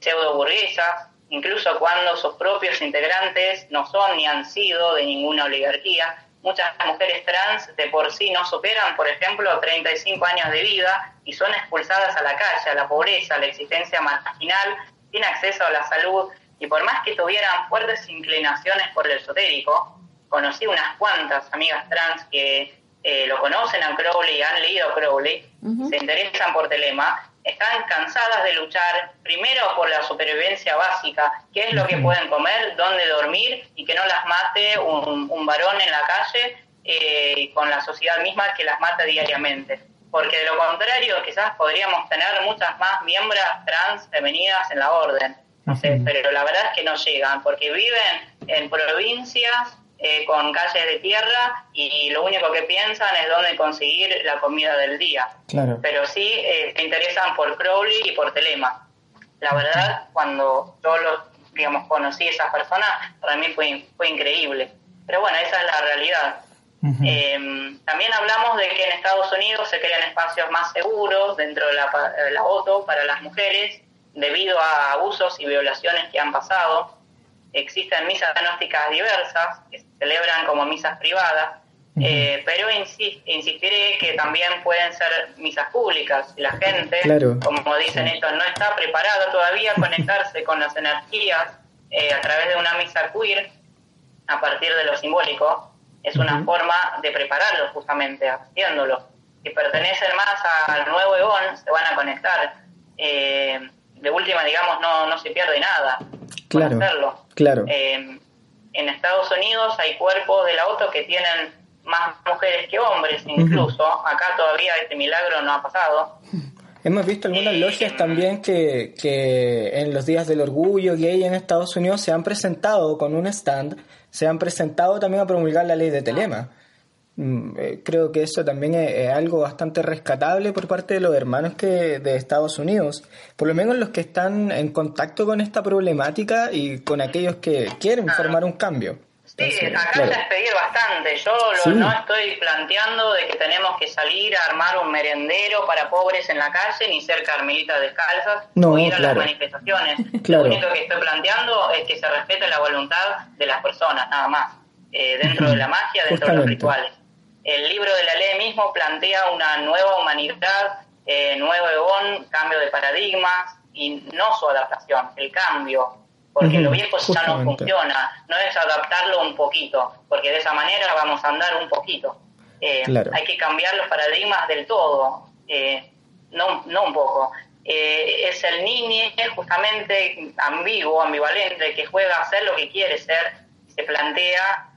pseudo burguesas, incluso cuando sus propios integrantes no son ni han sido de ninguna oligarquía. Muchas mujeres trans de por sí no superan, por ejemplo, 35 años de vida y son expulsadas a la calle, a la pobreza, a la existencia marginal, sin acceso a la salud. Y por más que tuvieran fuertes inclinaciones por el esotérico, conocí unas cuantas amigas trans que eh, lo conocen a Crowley, han leído Crowley, se interesan por Telema están cansadas de luchar primero por la supervivencia básica, qué es lo que pueden comer, dónde dormir y que no las mate un, varón en la calle eh, con la sociedad misma que las mata diariamente. Porque de lo contrario, quizás podríamos tener muchas más miembros trans femeninas en la orden. pero la verdad es que no llegan, porque viven en provincias eh, con calles de tierra y lo único que piensan es dónde conseguir la comida del día. Claro. Pero sí eh, se interesan por Crowley y por Telema. La verdad, cuando yo los, digamos, conocí a esas personas, para mí fue, fue increíble. Pero bueno, esa es la realidad. Eh, también hablamos de que en Estados Unidos se crean espacios más seguros dentro de la, de la OTO para las mujeres debido a abusos y violaciones que han pasado existen misas gnósticas diversas, que se celebran como misas privadas, eh, pero insistiré que también pueden ser misas públicas. La gente, como dicen estos, no está preparada todavía a conectarse con las energías eh, a través de una misa queer, a partir de lo simbólico, es una forma de prepararlos justamente, haciéndolo. Si pertenecen más al nuevo Eón, se van a conectar. Eh, de última, digamos, no, no se pierde nada claro, hacerlo. Claro. Eh, en Estados Unidos hay cuerpos de la OTO que tienen más mujeres que hombres, incluso. Acá todavía este milagro no ha pasado. Hemos visto algunas logias también que, que en los días del orgullo gay en Estados Unidos se han presentado con un stand, se han presentado también a promulgar la ley de Telema. Mm, eh, creo que eso también es, algo bastante rescatable por parte de los hermanos que de Estados Unidos, por lo menos los que están en contacto con esta problemática y con aquellos que quieren formar un cambio. Sí, acá es pedir bastante. Yo no estoy planteando de que tenemos que salir a armar un merendero para pobres en la calle, ni ser carmelitas descalzas, o ir a las manifestaciones. Lo único que estoy planteando es que se respete la voluntad de las personas, nada más, eh, dentro de la magia, dentro de los rituales. El libro de la ley mismo plantea una nueva humanidad, eh, nuevo eón, cambio de paradigmas y no su adaptación, el cambio, porque lo viejo ya no funciona, no es adaptarlo un poquito, porque de esa manera vamos a andar un poquito. Eh, hay que cambiar los paradigmas del todo, eh, no, no un poco. eh, es el niño justamente ambiguo, ambivalente, que juega a ser lo que quiere ser, se plantea,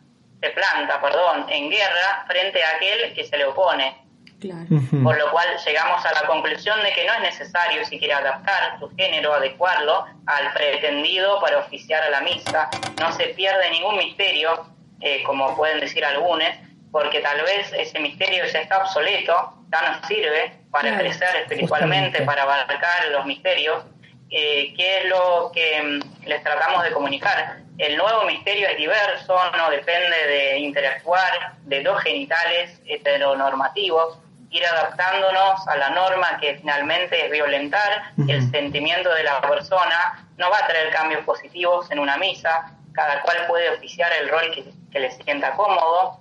se planta, perdón, en guerra frente a aquel que se le opone. Por lo cual llegamos a la conclusión de que no es necesario siquiera adaptar su género, adecuarlo al pretendido para oficiar a la misa. No se pierde ningún misterio, eh, como pueden decir algunos, porque tal vez ese misterio ya está obsoleto, ya no sirve para crecer espiritualmente, para abarcar los misterios, eh, que es lo que mm, les tratamos de comunicar. El nuevo misterio es diverso, no depende de interactuar de dos genitales heteronormativos, ir adaptándonos a la norma que finalmente es violentar el sentimiento de la persona, no va a traer cambios positivos en una misa, cada cual puede oficiar el rol que, que le sienta cómodo,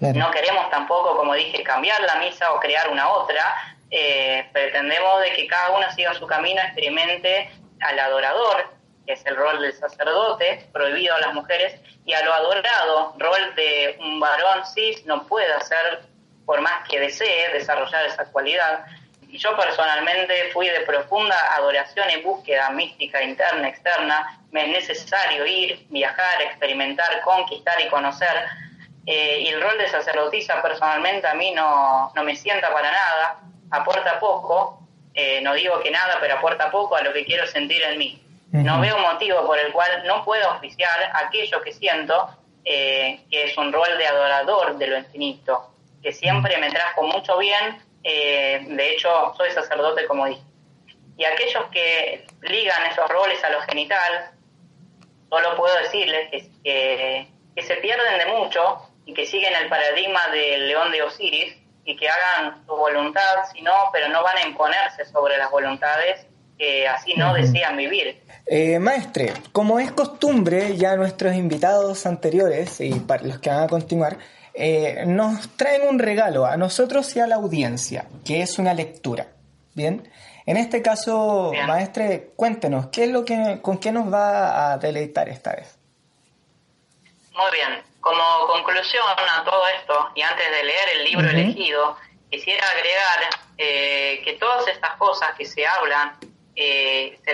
no queremos tampoco, como dije, cambiar la misa o crear una otra. Eh, pretendemos de que cada uno siga su camino, experimente al adorador, que es el rol del sacerdote, prohibido a las mujeres, y a lo adorado, rol de un varón cis, no puede hacer, por más que desee, desarrollar esa cualidad. Y yo personalmente fui de profunda adoración y búsqueda mística interna, externa. Me es necesario ir, viajar, experimentar, conquistar y conocer eh, y el rol de sacerdotisa personalmente a mí no, no me sienta para nada, aporta poco, eh, no digo que nada, pero aporta poco a lo que quiero sentir en mí. No veo motivo por el cual no puedo oficiar aquello que siento, eh, que es un rol de adorador de lo infinito, que siempre me trajo mucho bien, de hecho soy sacerdote como dije. Y aquellos que ligan esos roles a lo genital, solo puedo decirles que, que, que se pierden de mucho y que siguen el paradigma del león de Osiris y que hagan su voluntad, sino, pero no van a imponerse sobre las voluntades que así no desean vivir. Eh, maestre, como es costumbre, ya nuestros invitados anteriores y para los que van a continuar, eh, nos traen un regalo a nosotros y a la audiencia, que es una lectura. Bien, en este caso, maestre, cuéntenos, ¿qué es lo que, ¿con qué nos va a deleitar esta vez? Muy bien, como conclusión a todo esto, y antes de leer el libro elegido, quisiera agregar eh, que todas estas cosas que se hablan eh, se,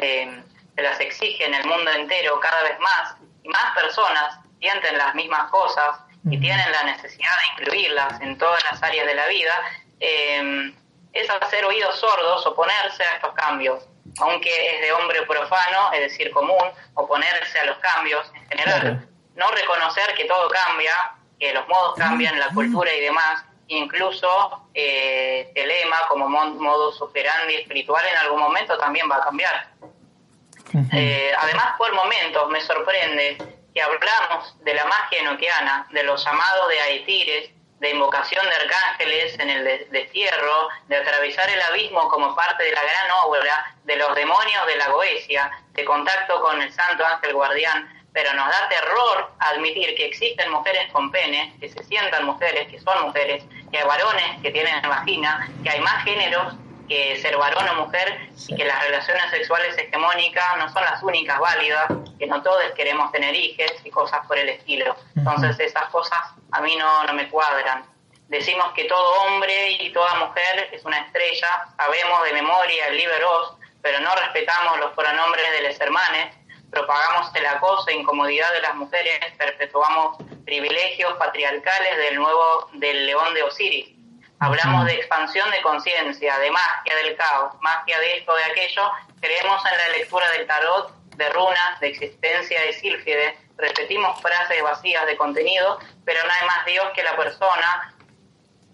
eh, se, las exige en el mundo entero cada vez más, y más personas sienten las mismas cosas y tienen la necesidad de incluirlas en todas las áreas de la vida, es hacer oídos sordos, oponerse a estos cambios aunque es de hombre profano, es decir, común, oponerse a los cambios en general. No reconocer que todo cambia, que los modos cambian, la cultura y demás, incluso eh, el lema como modo operandi espiritual en algún momento también va a cambiar. Eh, además, por momentos me sorprende que hablamos de la magia enoquiana, de los llamados de Aitires, de invocación de arcángeles en el destierro, de atravesar el abismo como parte de la gran obra, de los demonios de la Goesia, de contacto con el santo ángel guardián, pero nos da terror admitir que existen mujeres con pene, que se sientan mujeres, que son mujeres, que hay varones que tienen vagina, que hay más géneros que ser varón o mujer y que las relaciones sexuales hegemónicas no son las únicas válidas, que no todos queremos tener hijos y cosas por el estilo. Entonces esas cosas a mí no, no me cuadran. Decimos que todo hombre y toda mujer es una estrella, sabemos de memoria el Liberos, pero no respetamos los pronombres de los hermanos propagamos el acoso e incomodidad de las mujeres, perpetuamos privilegios patriarcales del nuevo del león de Osiris. Hablamos de expansión de conciencia, de magia del caos, magia de esto, de aquello. Creemos en la lectura del tarot, de runas, de existencia de sílfide. Repetimos frases vacías de contenido, pero no hay más Dios que la persona,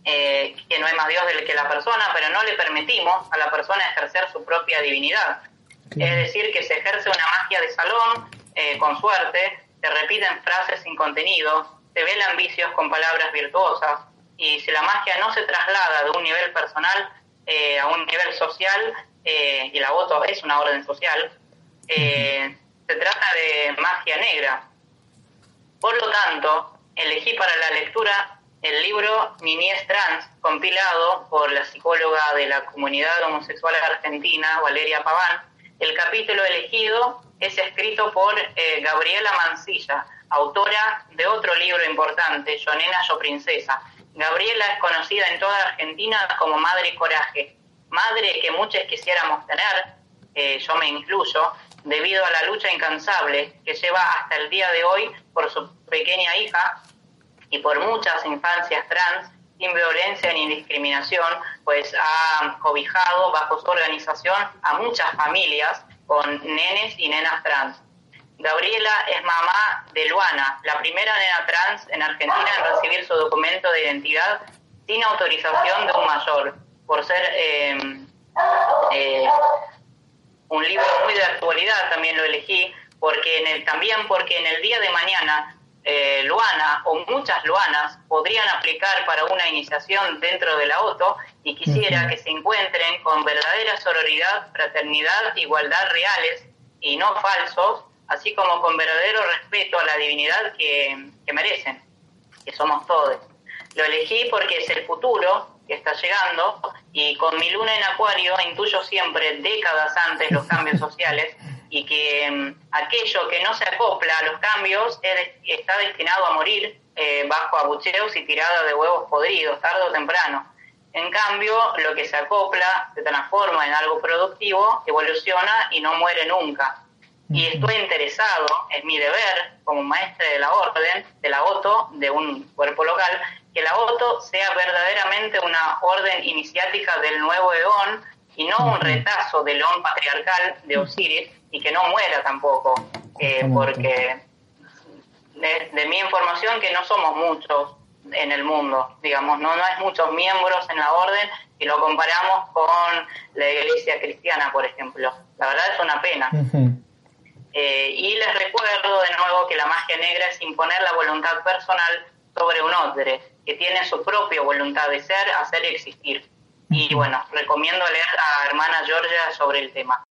eh, que no hay más Dios del que la persona, pero no le permitimos a la persona ejercer su propia divinidad. Es decir, que se ejerce una magia de salón, eh, con suerte, se repiten frases sin contenido, se velan vicios con palabras virtuosas, y si la magia no se traslada de un nivel personal eh, a un nivel social, eh, y la voto es una orden social, se trata de magia negra. Por lo tanto, elegí para la lectura el libro Niñez Trans, compilado por la psicóloga de la comunidad homosexual argentina, Valeria Paván, el capítulo elegido es escrito por eh, Gabriela Mancilla, autora de otro libro importante, Yo Nena, Yo Princesa. Gabriela es conocida en toda Argentina como Madre Coraje. madre que muchos quisiéramos tener, yo me incluyo, debido a la lucha incansable que lleva hasta el día de hoy por su pequeña hija y por muchas infancias trans sin violencia ni discriminación, pues ha cobijado bajo su organización a muchas familias con nenes y nenas trans. Gabriela es mamá de Luana, la primera nena trans en Argentina en recibir su documento de identidad sin autorización de un mayor, por ser eh, eh, un libro muy de actualidad, también lo elegí, porque en el, también porque en el día de mañana eh, Luana o muchas Luanas podrían aplicar para una iniciación dentro de la OTO y quisiera que se encuentren con verdadera sororidad, fraternidad, igualdad reales y no falsos, así como con verdadero respeto a la divinidad que, que merecen, que somos todos. Lo elegí porque es el futuro que está llegando y con mi luna en acuario intuyo siempre décadas antes los cambios sociales y que mm, aquello que no se acopla a los cambios está destinado a morir eh, bajo abucheos y tirada de huevos podridos, tarde o temprano. En cambio, lo que se acopla se transforma en algo productivo, evoluciona y no muere nunca. Y estoy interesado, es mi deber como maestre de la orden, de la OTO, de un cuerpo local, que la OTO sea verdaderamente una orden iniciática del nuevo eón y no un retazo del eón patriarcal de Osiris y que no muera tampoco, eh, porque de, mi información que no somos muchos en el mundo, digamos, no, no hay muchos miembros en la orden y lo comparamos con la iglesia cristiana, por ejemplo. La verdad es una pena. Eh, y les recuerdo de nuevo que la magia negra es imponer la voluntad personal sobre un otro, que tiene su propia voluntad de ser, hacer y existir. Y bueno, recomiendo leer a hermana Georgia sobre el tema.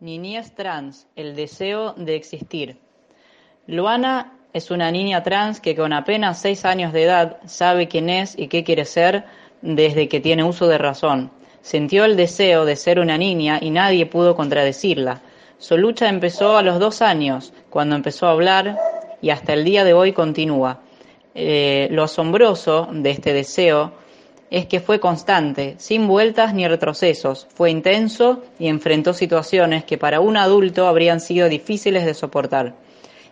Niñez trans, el deseo de existir. Luana es una niña trans que con apenas seis años de edad sabe quién es y qué quiere ser desde que tiene uso de razón. Sintió el deseo de ser una niña y nadie pudo contradecirla. Su lucha empezó a los dos años, cuando empezó a hablar, y hasta el día de hoy continúa. Eh, lo asombroso de este deseo es que fue constante, sin vueltas ni retrocesos, fue intenso y enfrentó situaciones que para un adulto habrían sido difíciles de soportar.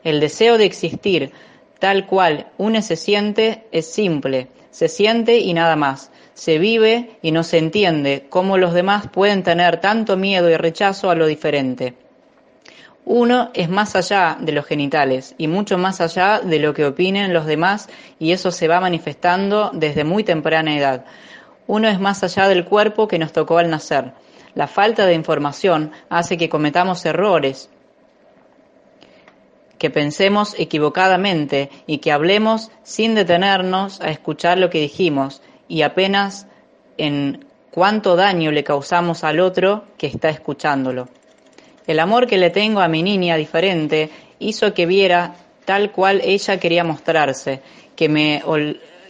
El deseo de existir, tal cual uno se siente, es simple, se siente y nada más. Se vive y no se entiende cómo los demás pueden tener tanto miedo y rechazo a lo diferente. Uno es más allá de los genitales y mucho más allá de lo que opinen los demás y eso se va manifestando desde muy temprana edad. Uno es más allá del cuerpo que nos tocó al nacer. La falta de información hace que cometamos errores, que pensemos equivocadamente y que hablemos sin detenernos a escuchar lo que dijimos y apenas en cuánto daño le causamos al otro que está escuchándolo. El amor que le tengo a mi niña diferente hizo que viera tal cual ella quería mostrarse, que me,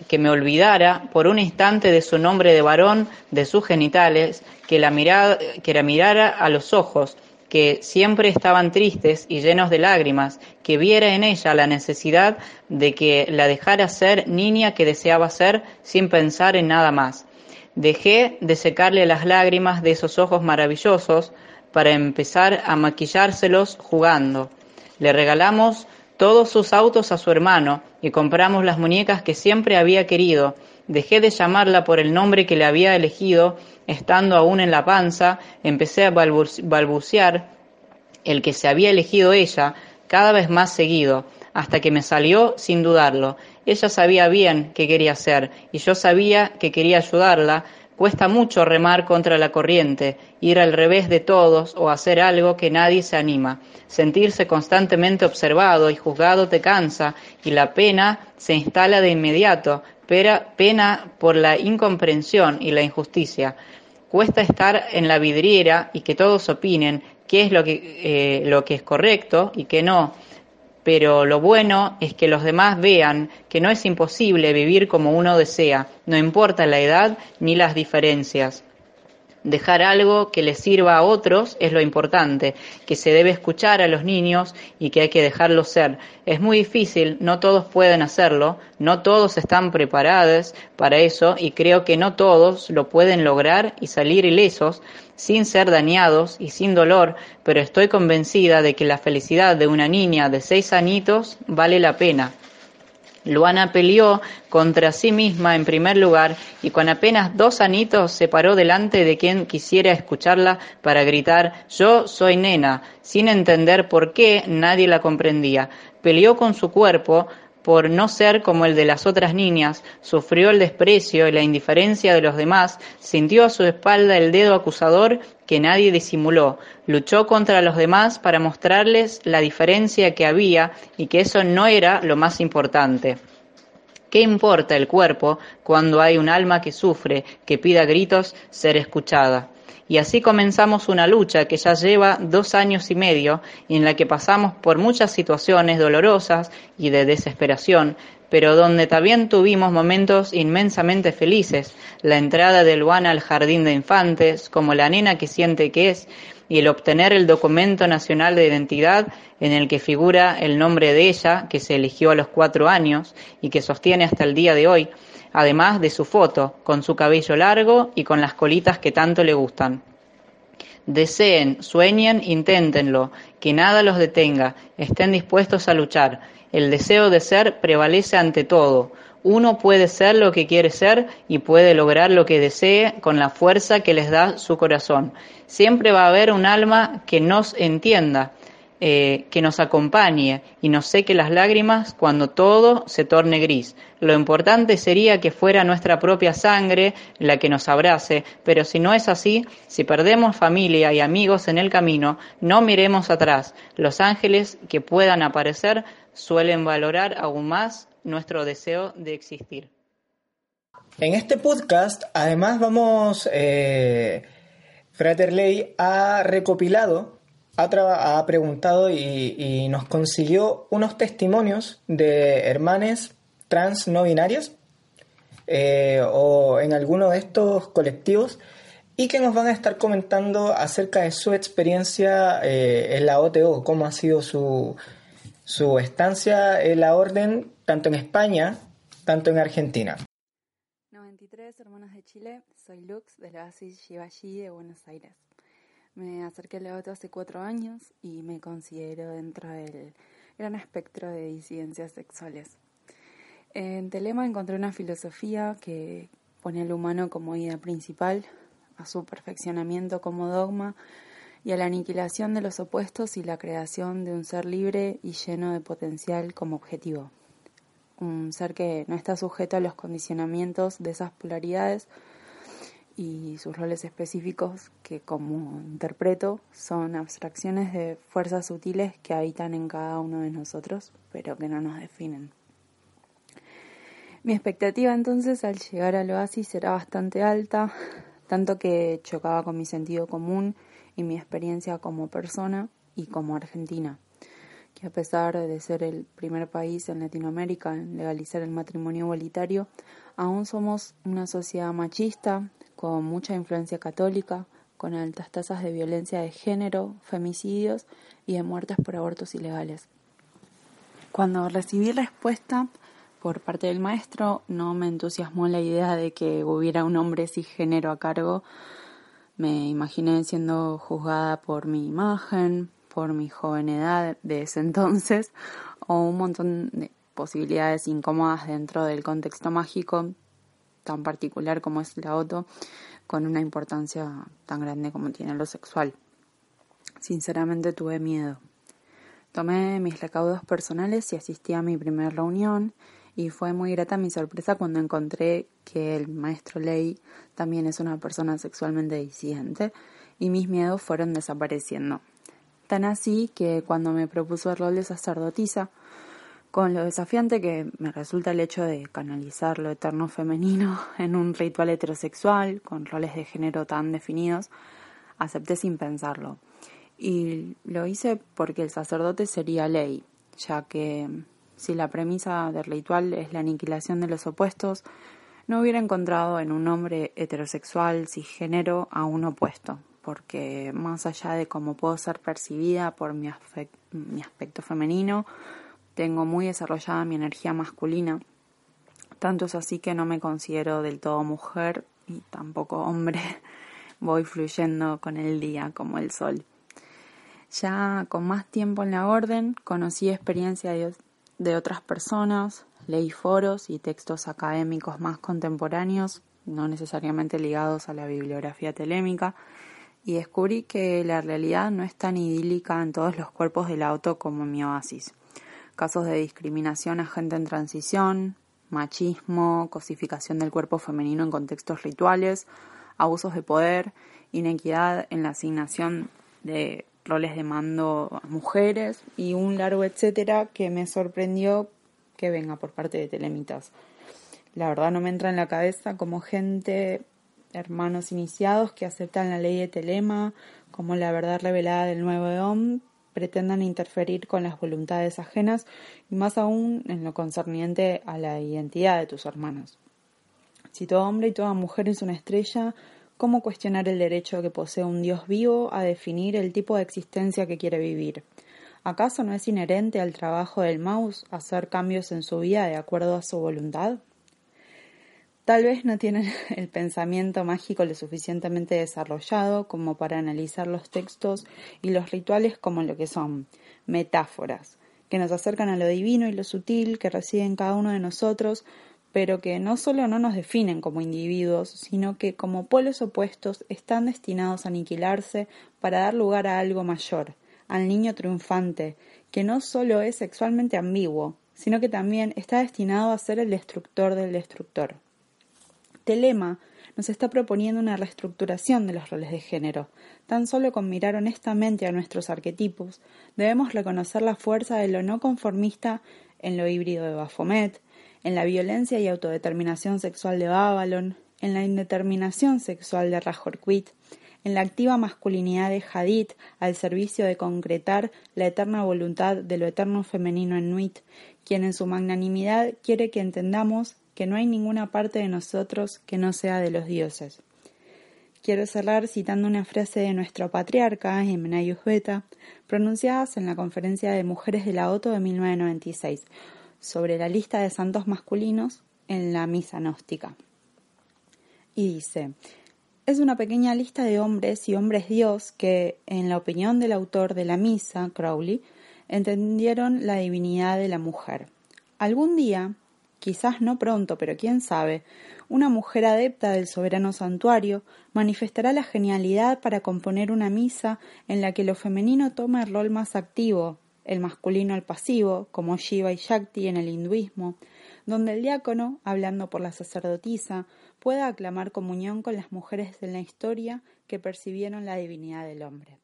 que me olvidara por un instante de su nombre de varón, de sus genitales, que la, mirara, que la mirara a los ojos, que siempre estaban tristes y llenos de lágrimas, que viera en ella la necesidad de que la dejara ser niña que deseaba ser sin pensar en nada más. Dejé de secarle las lágrimas de esos ojos maravillosos, para empezar a maquillárselos jugando. Le regalamos todos sus autos a su hermano y compramos las muñecas que siempre había querido. Dejé de llamarla por el nombre que le había elegido, estando aún en la panza, empecé a balbucear el que se había elegido ella cada vez más seguido, hasta que me salió sin dudarlo. Ella sabía bien qué quería hacer y yo sabía que quería ayudarla, Cuesta mucho remar contra la corriente, ir al revés de todos o hacer algo que nadie se anima. Sentirse constantemente observado y juzgado te cansa y la pena se instala de inmediato, pena por la incomprensión y la injusticia. Cuesta estar en la vidriera y que todos opinen qué es lo que, eh, lo que es correcto y qué no pero lo bueno es que los demás vean que no es imposible vivir como uno desea, no importa la edad ni las diferencias. Dejar algo que les sirva a otros es lo importante, que se debe escuchar a los niños y que hay que dejarlos ser. Es muy difícil, no todos pueden hacerlo, no todos están preparados para eso y creo que no todos lo pueden lograr y salir ilesos sin ser dañados y sin dolor, pero estoy convencida de que la felicidad de una niña de seis añitos vale la pena. Luana peleó contra sí misma en primer lugar y con apenas dos anitos se paró delante de quien quisiera escucharla para gritar Yo soy nena, sin entender por qué nadie la comprendía. Peleó con su cuerpo, por no ser como el de las otras niñas, sufrió el desprecio y la indiferencia de los demás, sintió a su espalda el dedo acusador que nadie disimuló, luchó contra los demás para mostrarles la diferencia que había y que eso no era lo más importante. ¿Qué importa el cuerpo cuando hay un alma que sufre, que pida gritos ser escuchada? Y así comenzamos una lucha que ya lleva dos años y medio y en la que pasamos por muchas situaciones dolorosas y de desesperación, pero donde también tuvimos momentos inmensamente felices, la entrada de Luana al jardín de infantes, como la nena que siente que es, y el obtener el documento nacional de identidad en el que figura el nombre de ella, que se eligió a los cuatro años y que sostiene hasta el día de hoy, además de su foto, con su cabello largo y con las colitas que tanto le gustan. Deseen, sueñen, inténtenlo, que nada los detenga, estén dispuestos a luchar. El deseo de ser prevalece ante todo. Uno puede ser lo que quiere ser y puede lograr lo que desee con la fuerza que les da su corazón. Siempre va a haber un alma que nos entienda, eh, que nos acompañe y nos seque las lágrimas cuando todo se torne gris. Lo importante sería que fuera nuestra propia sangre la que nos abrace, pero si no es así, si perdemos familia y amigos en el camino, no miremos atrás. Los ángeles que puedan aparecer suelen valorar aún más nuestro deseo de existir. En este podcast, además, vamos, eh, Fraterley ha recopilado ha, preguntado y, nos consiguió unos testimonios de hermanes trans no binarias eh, o en alguno de estos colectivos y que nos van a estar comentando acerca de su experiencia eh, en la OTO, cómo ha sido su, su estancia en la orden tanto en España, tanto en Argentina. 93 Hermanas de Chile, soy Lux de la Oasis de Buenos Aires. Me acerqué al auto hace cuatro años y me considero dentro del gran espectro de disidencias sexuales. En Telema encontré una filosofía que pone al humano como idea principal, a su perfeccionamiento como dogma y a la aniquilación de los opuestos y la creación de un ser libre y lleno de potencial como objetivo. Un ser que no está sujeto a los condicionamientos de esas polaridades, y sus roles específicos que como interpreto son abstracciones de fuerzas sutiles que habitan en cada uno de nosotros pero que no nos definen. Mi expectativa entonces al llegar al oasis era bastante alta, tanto que chocaba con mi sentido común y mi experiencia como persona y como argentina, que a pesar de ser el primer país en Latinoamérica en legalizar el matrimonio igualitario, aún somos una sociedad machista, con mucha influencia católica, con altas tasas de violencia de género, femicidios y de muertes por abortos ilegales. Cuando recibí respuesta por parte del maestro, no me entusiasmó la idea de que hubiera un hombre cisgénero a cargo. Me imaginé siendo juzgada por mi imagen, por mi joven edad de ese entonces, o un montón de posibilidades incómodas dentro del contexto mágico tan particular como es la auto, con una importancia tan grande como tiene lo sexual. Sinceramente tuve miedo. Tomé mis recaudos personales y asistí a mi primera reunión y fue muy grata mi sorpresa cuando encontré que el maestro Ley también es una persona sexualmente disidente y mis miedos fueron desapareciendo. Tan así que cuando me propuso el rol de sacerdotisa, con lo desafiante que me resulta el hecho de canalizar lo eterno femenino en un ritual heterosexual con roles de género tan definidos, acepté sin pensarlo. Y lo hice porque el sacerdote sería ley, ya que si la premisa del ritual es la aniquilación de los opuestos, no hubiera encontrado en un hombre heterosexual cisgénero a un opuesto, porque más allá de cómo puedo ser percibida por mi, mi aspecto femenino, tengo muy desarrollada mi energía masculina. Tanto es así que no me considero del todo mujer y tampoco hombre. Voy fluyendo con el día como el sol. Ya con más tiempo en la orden, conocí experiencia de, de otras personas, leí foros y textos académicos más contemporáneos, no necesariamente ligados a la bibliografía telémica, y descubrí que la realidad no es tan idílica en todos los cuerpos del auto como en mi oasis. Casos de discriminación a gente en transición, machismo, cosificación del cuerpo femenino en contextos rituales, abusos de poder, inequidad en la asignación de roles de mando a mujeres y un largo etcétera que me sorprendió que venga por parte de Telemitas. La verdad no me entra en la cabeza como gente, hermanos iniciados que aceptan la ley de Telema como la verdad revelada del nuevo Eón, pretendan interferir con las voluntades ajenas y más aún en lo concerniente a la identidad de tus hermanos. Si todo hombre y toda mujer es una estrella, ¿cómo cuestionar el derecho que posee un Dios vivo a definir el tipo de existencia que quiere vivir? ¿Acaso no es inherente al trabajo del mouse hacer cambios en su vida de acuerdo a su voluntad? Tal vez no tienen el pensamiento mágico lo suficientemente desarrollado como para analizar los textos y los rituales como lo que son metáforas, que nos acercan a lo divino y lo sutil que reside en cada uno de nosotros, pero que no solo no nos definen como individuos, sino que como polos opuestos están destinados a aniquilarse para dar lugar a algo mayor, al niño triunfante, que no solo es sexualmente ambiguo, sino que también está destinado a ser el destructor del destructor. Telema nos está proponiendo una reestructuración de los roles de género. Tan solo con mirar honestamente a nuestros arquetipos, debemos reconocer la fuerza de lo no conformista en lo híbrido de Baphomet, en la violencia y autodeterminación sexual de Babylon, en la indeterminación sexual de Rajorquit, en la activa masculinidad de Hadith al servicio de concretar la eterna voluntad de lo eterno femenino en Nuit, quien en su magnanimidad quiere que entendamos que no hay ninguna parte de nosotros que no sea de los dioses. Quiero cerrar citando una frase de nuestro patriarca, Himenayus Beta, pronunciadas en la Conferencia de Mujeres de la OTO de 1996, sobre la lista de santos masculinos en la misa gnóstica. Y dice, es una pequeña lista de hombres y hombres Dios que, en la opinión del autor de la misa, Crowley, entendieron la divinidad de la mujer. Algún día, quizás no pronto, pero quién sabe, una mujer adepta del soberano santuario manifestará la genialidad para componer una misa en la que lo femenino toma el rol más activo, el masculino el pasivo, como Shiva y Shakti en el hinduismo, donde el diácono, hablando por la sacerdotisa, pueda aclamar comunión con las mujeres de la historia que percibieron la divinidad del hombre.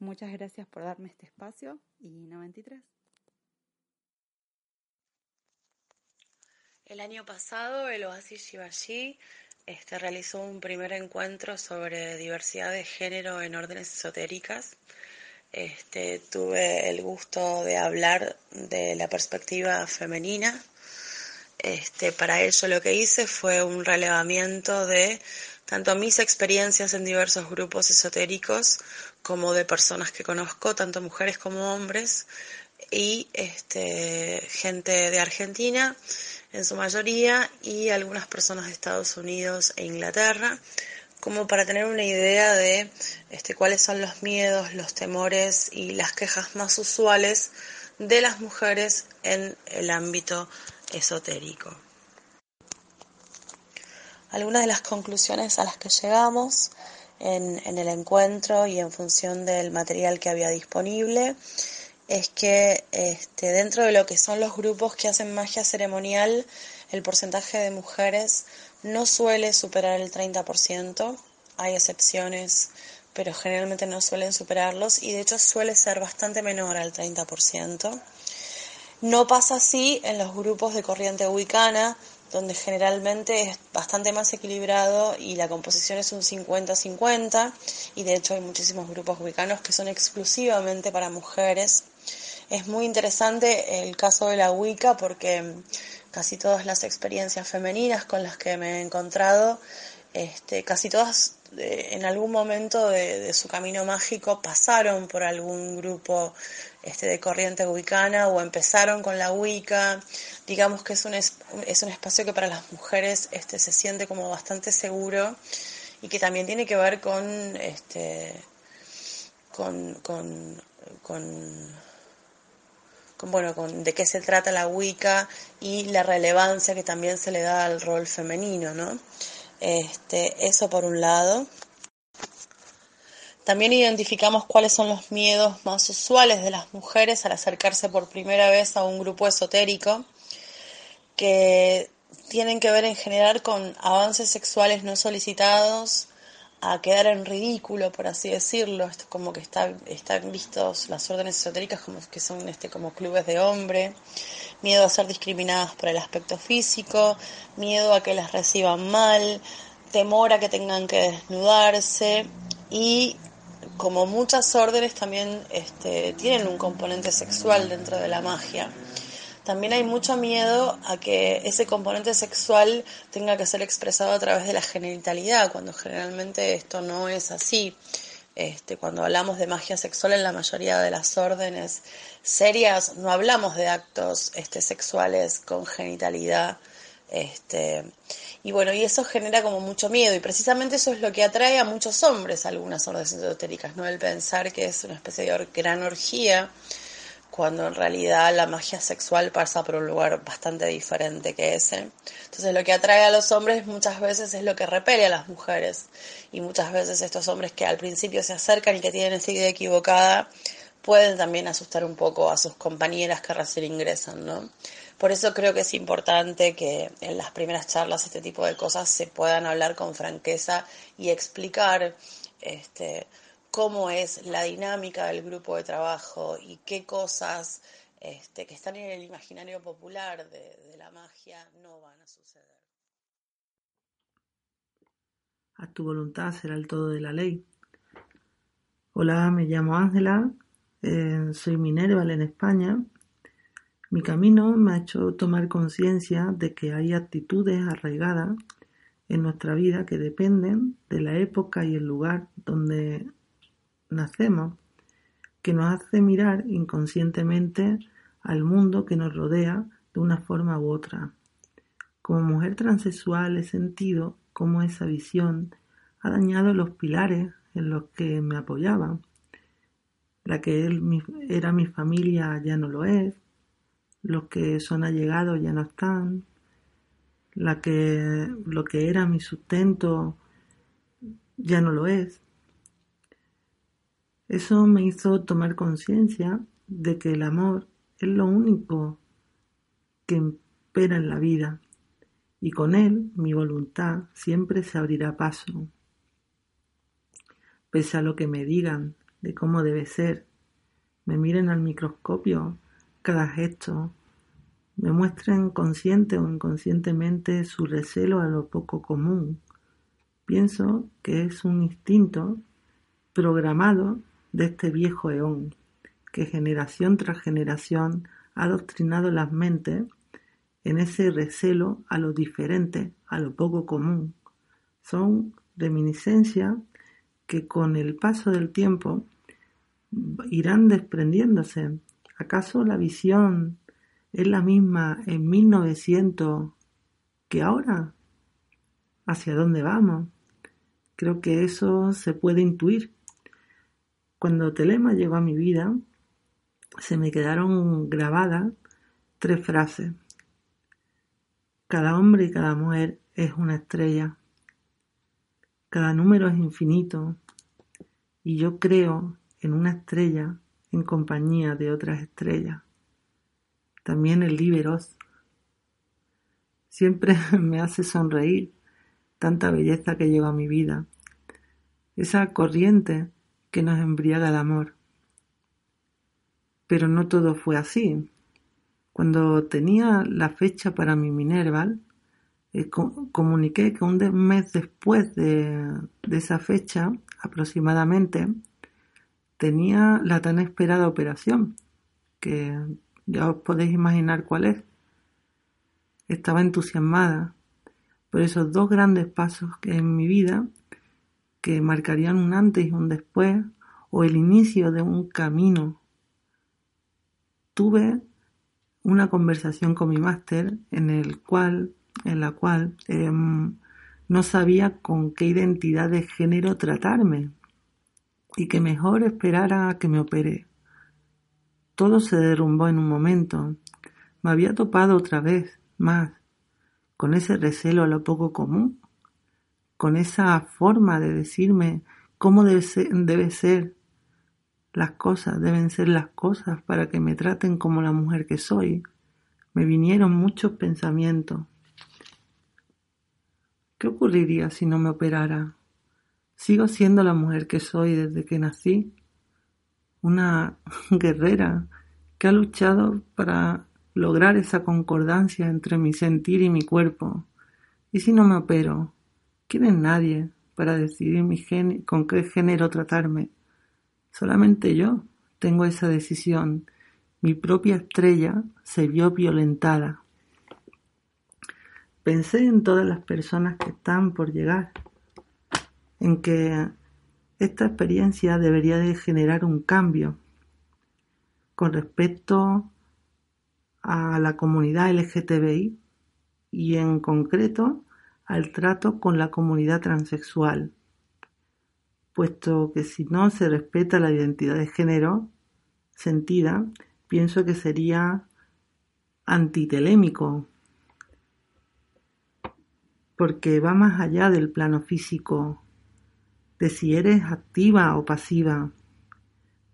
Muchas gracias por darme este espacio y 93. El año pasado el Oasis Shivaji este, realizó un primer encuentro sobre diversidad de género en órdenes esotéricas. Este, tuve el gusto de hablar de la perspectiva femenina este, para ello lo que hice fue un relevamiento de tanto mis experiencias en diversos grupos esotéricos como de personas que conozco, tanto mujeres como hombres, y este, gente de Argentina en su mayoría y algunas personas de Estados Unidos e Inglaterra, como para tener una idea de este, cuáles son los miedos, los temores y las quejas más usuales de las mujeres en el ámbito esotérico. Algunas de las conclusiones a las que llegamos en, el encuentro y en función del material que había disponible es que este, dentro de lo que son los grupos que hacen magia ceremonial, el porcentaje de mujeres no suele superar el 30%, hay excepciones, pero generalmente no suelen superarlos y de hecho suele ser bastante menor al 30%. No pasa así en los grupos de corriente wicana, donde generalmente es bastante más equilibrado y la composición es un 50-50, y de hecho hay muchísimos grupos wicanos que son exclusivamente para mujeres. Es muy interesante el caso de la Wicca porque casi todas las experiencias femeninas con las que me he encontrado, este, casi todas eh, en algún momento de, su camino mágico pasaron por algún grupo este, de corriente wicana o empezaron con la Wicca. Digamos que es un, es un espacio que para las mujeres este, se siente como bastante seguro y que también tiene que ver con, este, con, con bueno, con de qué se trata la Wicca y la relevancia que también se le da al rol femenino, ¿no? Este, eso por un lado. También identificamos cuáles son los miedos más usuales de las mujeres al acercarse por primera vez a un grupo esotérico, que tienen que ver en general con avances sexuales no solicitados, a quedar en ridículo, por así decirlo. Esto como que está, están vistos las órdenes esotéricas como que son este, como clubes de hombre, miedo a ser discriminadas por el aspecto físico, miedo a que las reciban mal, temor a que tengan que desnudarse. Y como muchas órdenes también este, tienen un componente sexual dentro de la magia también hay mucho miedo a que ese componente sexual tenga que ser expresado a través de la genitalidad, cuando generalmente esto no es así. Este, cuando hablamos de magia sexual en la mayoría de las órdenes serias, no hablamos de actos este, sexuales con genitalidad. Este, y bueno, y eso genera como mucho miedo, y precisamente eso es lo que atrae a muchos hombres a algunas órdenes esotéricas, ¿no? El pensar que es una especie de gran orgía cuando en realidad la magia sexual pasa por un lugar bastante diferente que ese. Entonces lo que atrae a los hombres muchas veces es lo que repele a las mujeres y muchas veces estos hombres que al principio se acercan y que tienen esa idea equivocada pueden también asustar un poco a sus compañeras que recién ingresan, ¿no? Por eso creo que es importante que en las primeras charlas este tipo de cosas se puedan hablar con franqueza y explicar este, cómo es la dinámica del grupo de trabajo y qué cosas este, que están en el imaginario popular de, la magia no van a suceder. A tu voluntad será el todo de la ley. Hola, me llamo Ángela, eh, soy Minerval en España. Mi camino me ha hecho tomar conciencia de que hay actitudes arraigadas en nuestra vida que dependen de la época y el lugar donde nacemos que nos hace mirar inconscientemente al mundo que nos rodea de una forma u otra. Como mujer transexual he sentido cómo esa visión ha dañado los pilares en los que me apoyaba. La que era mi familia ya no lo es, los que son allegados ya no están, la que lo que era mi sustento ya no lo es. Eso me hizo tomar conciencia de que el amor es lo único que impera en la vida y con él mi voluntad siempre se abrirá paso. Pese a lo que me digan de cómo debe ser, me miren al microscopio cada gesto, me muestren consciente o inconscientemente su recelo a lo poco común. Pienso que es un instinto programado de este viejo eón, que generación tras generación ha adoctrinado las mentes en ese recelo a lo diferente, a lo poco común. Son reminiscencias que con el paso del tiempo irán desprendiéndose. ¿Acaso la visión es la misma en 1900 que ahora? ¿Hacia dónde vamos? Creo que eso se puede intuir cuando Telema llegó a mi vida, se me quedaron grabadas tres frases. Cada hombre y cada mujer es una estrella. Cada número es infinito. Y yo creo en una estrella en compañía de otras estrellas. También el Liberos. Siempre me hace sonreír tanta belleza que lleva mi vida. Esa corriente que nos embriaga el amor. Pero no todo fue así. Cuando tenía la fecha para mi Minerval, eh, comuniqué que un mes después de, de esa fecha, aproximadamente, tenía la tan esperada operación, que ya os podéis imaginar cuál es. estaba entusiasmada por esos dos grandes pasos que en mi vida que marcarían un antes y un después o el inicio de un camino. Tuve una conversación con mi máster en el cual en la cual em, no sabía con qué identidad de género tratarme y que mejor esperara a que me opere. Todo se derrumbó en un momento. Me había topado otra vez más con ese recelo a lo poco común, con esa forma de decirme cómo debe ser, ser las cosas, deben ser las cosas para que me traten como la mujer que soy. Me vinieron muchos pensamientos. ¿Qué ocurriría si no me operara? Sigo siendo la mujer que soy desde que nací, una guerrera que ha luchado para lograr esa concordancia entre mi sentir y mi cuerpo. ¿Y si no me opero? ¿Quién es nadie para decidir mi con qué género tratarme? Solamente yo tengo esa decisión. Mi propia estrella se vio violentada. Pensé en todas las personas que están por llegar, en que esta experiencia debería de generar un cambio con respecto a la comunidad LGTBI y en concreto al trato con la comunidad transexual, puesto que si no se respeta la identidad de género sentida, pienso que sería antitelémico porque va más allá del plano físico, de si eres activa o pasiva,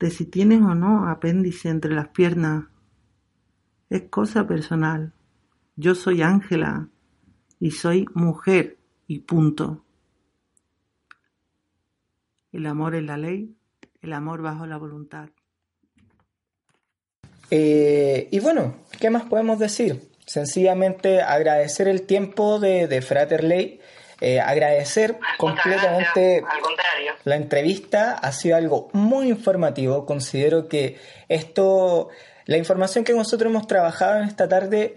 de si tienes o no apéndice entre las piernas. Es cosa personal. Yo soy Ángela y soy mujer y punto. El amor es la ley, el amor bajo la voluntad. Eh, y bueno, ¿qué más podemos decir? Sencillamente agradecer el tiempo de, de Fraterley, eh, agradecer completamente la entrevista, ha sido algo muy informativo, considero que esto, la información que nosotros hemos trabajado en esta tarde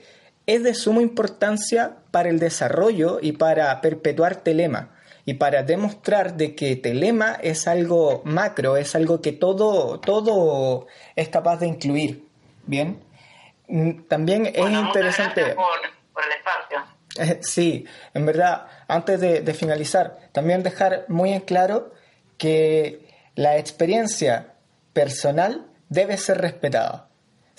es de suma importancia para el desarrollo y para perpetuar Telema y para demostrar de que Telema es algo macro, es algo que todo, todo es capaz de incluir. Bien. Mm, también es interesante. Por, el espacio. Eh, sí, en verdad, antes de, finalizar, también dejar muy en claro que la experiencia personal debe ser respetada.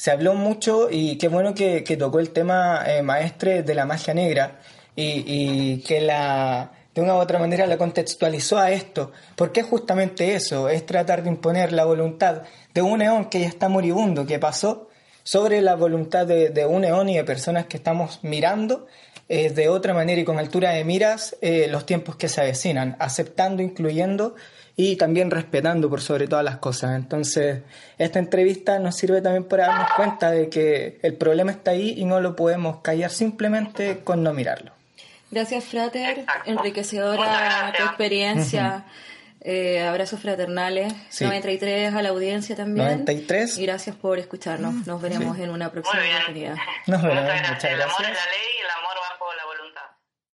Se habló mucho y qué bueno que, tocó el tema eh, maestre de la magia negra y, que la de una u otra manera la contextualizó a esto, porque es justamente eso, es tratar de imponer la voluntad de un eón que ya está moribundo, que pasó, sobre la voluntad de, un eón y de personas que estamos mirando eh, de otra manera y con altura de miras eh, los tiempos que se avecinan, aceptando, incluyendo y también respetando por sobre todas las cosas. Entonces, esta entrevista nos sirve también para darnos cuenta de que el problema está ahí y no lo podemos callar simplemente con no mirarlo. Gracias, Frater. Enriquecedora tu experiencia. Eh, abrazos fraternales. 93 a la audiencia también. 93. Y gracias por escucharnos. Nos veremos en una próxima oportunidad. Nos vemos. Muchas gracias. El amor es la ley, el amor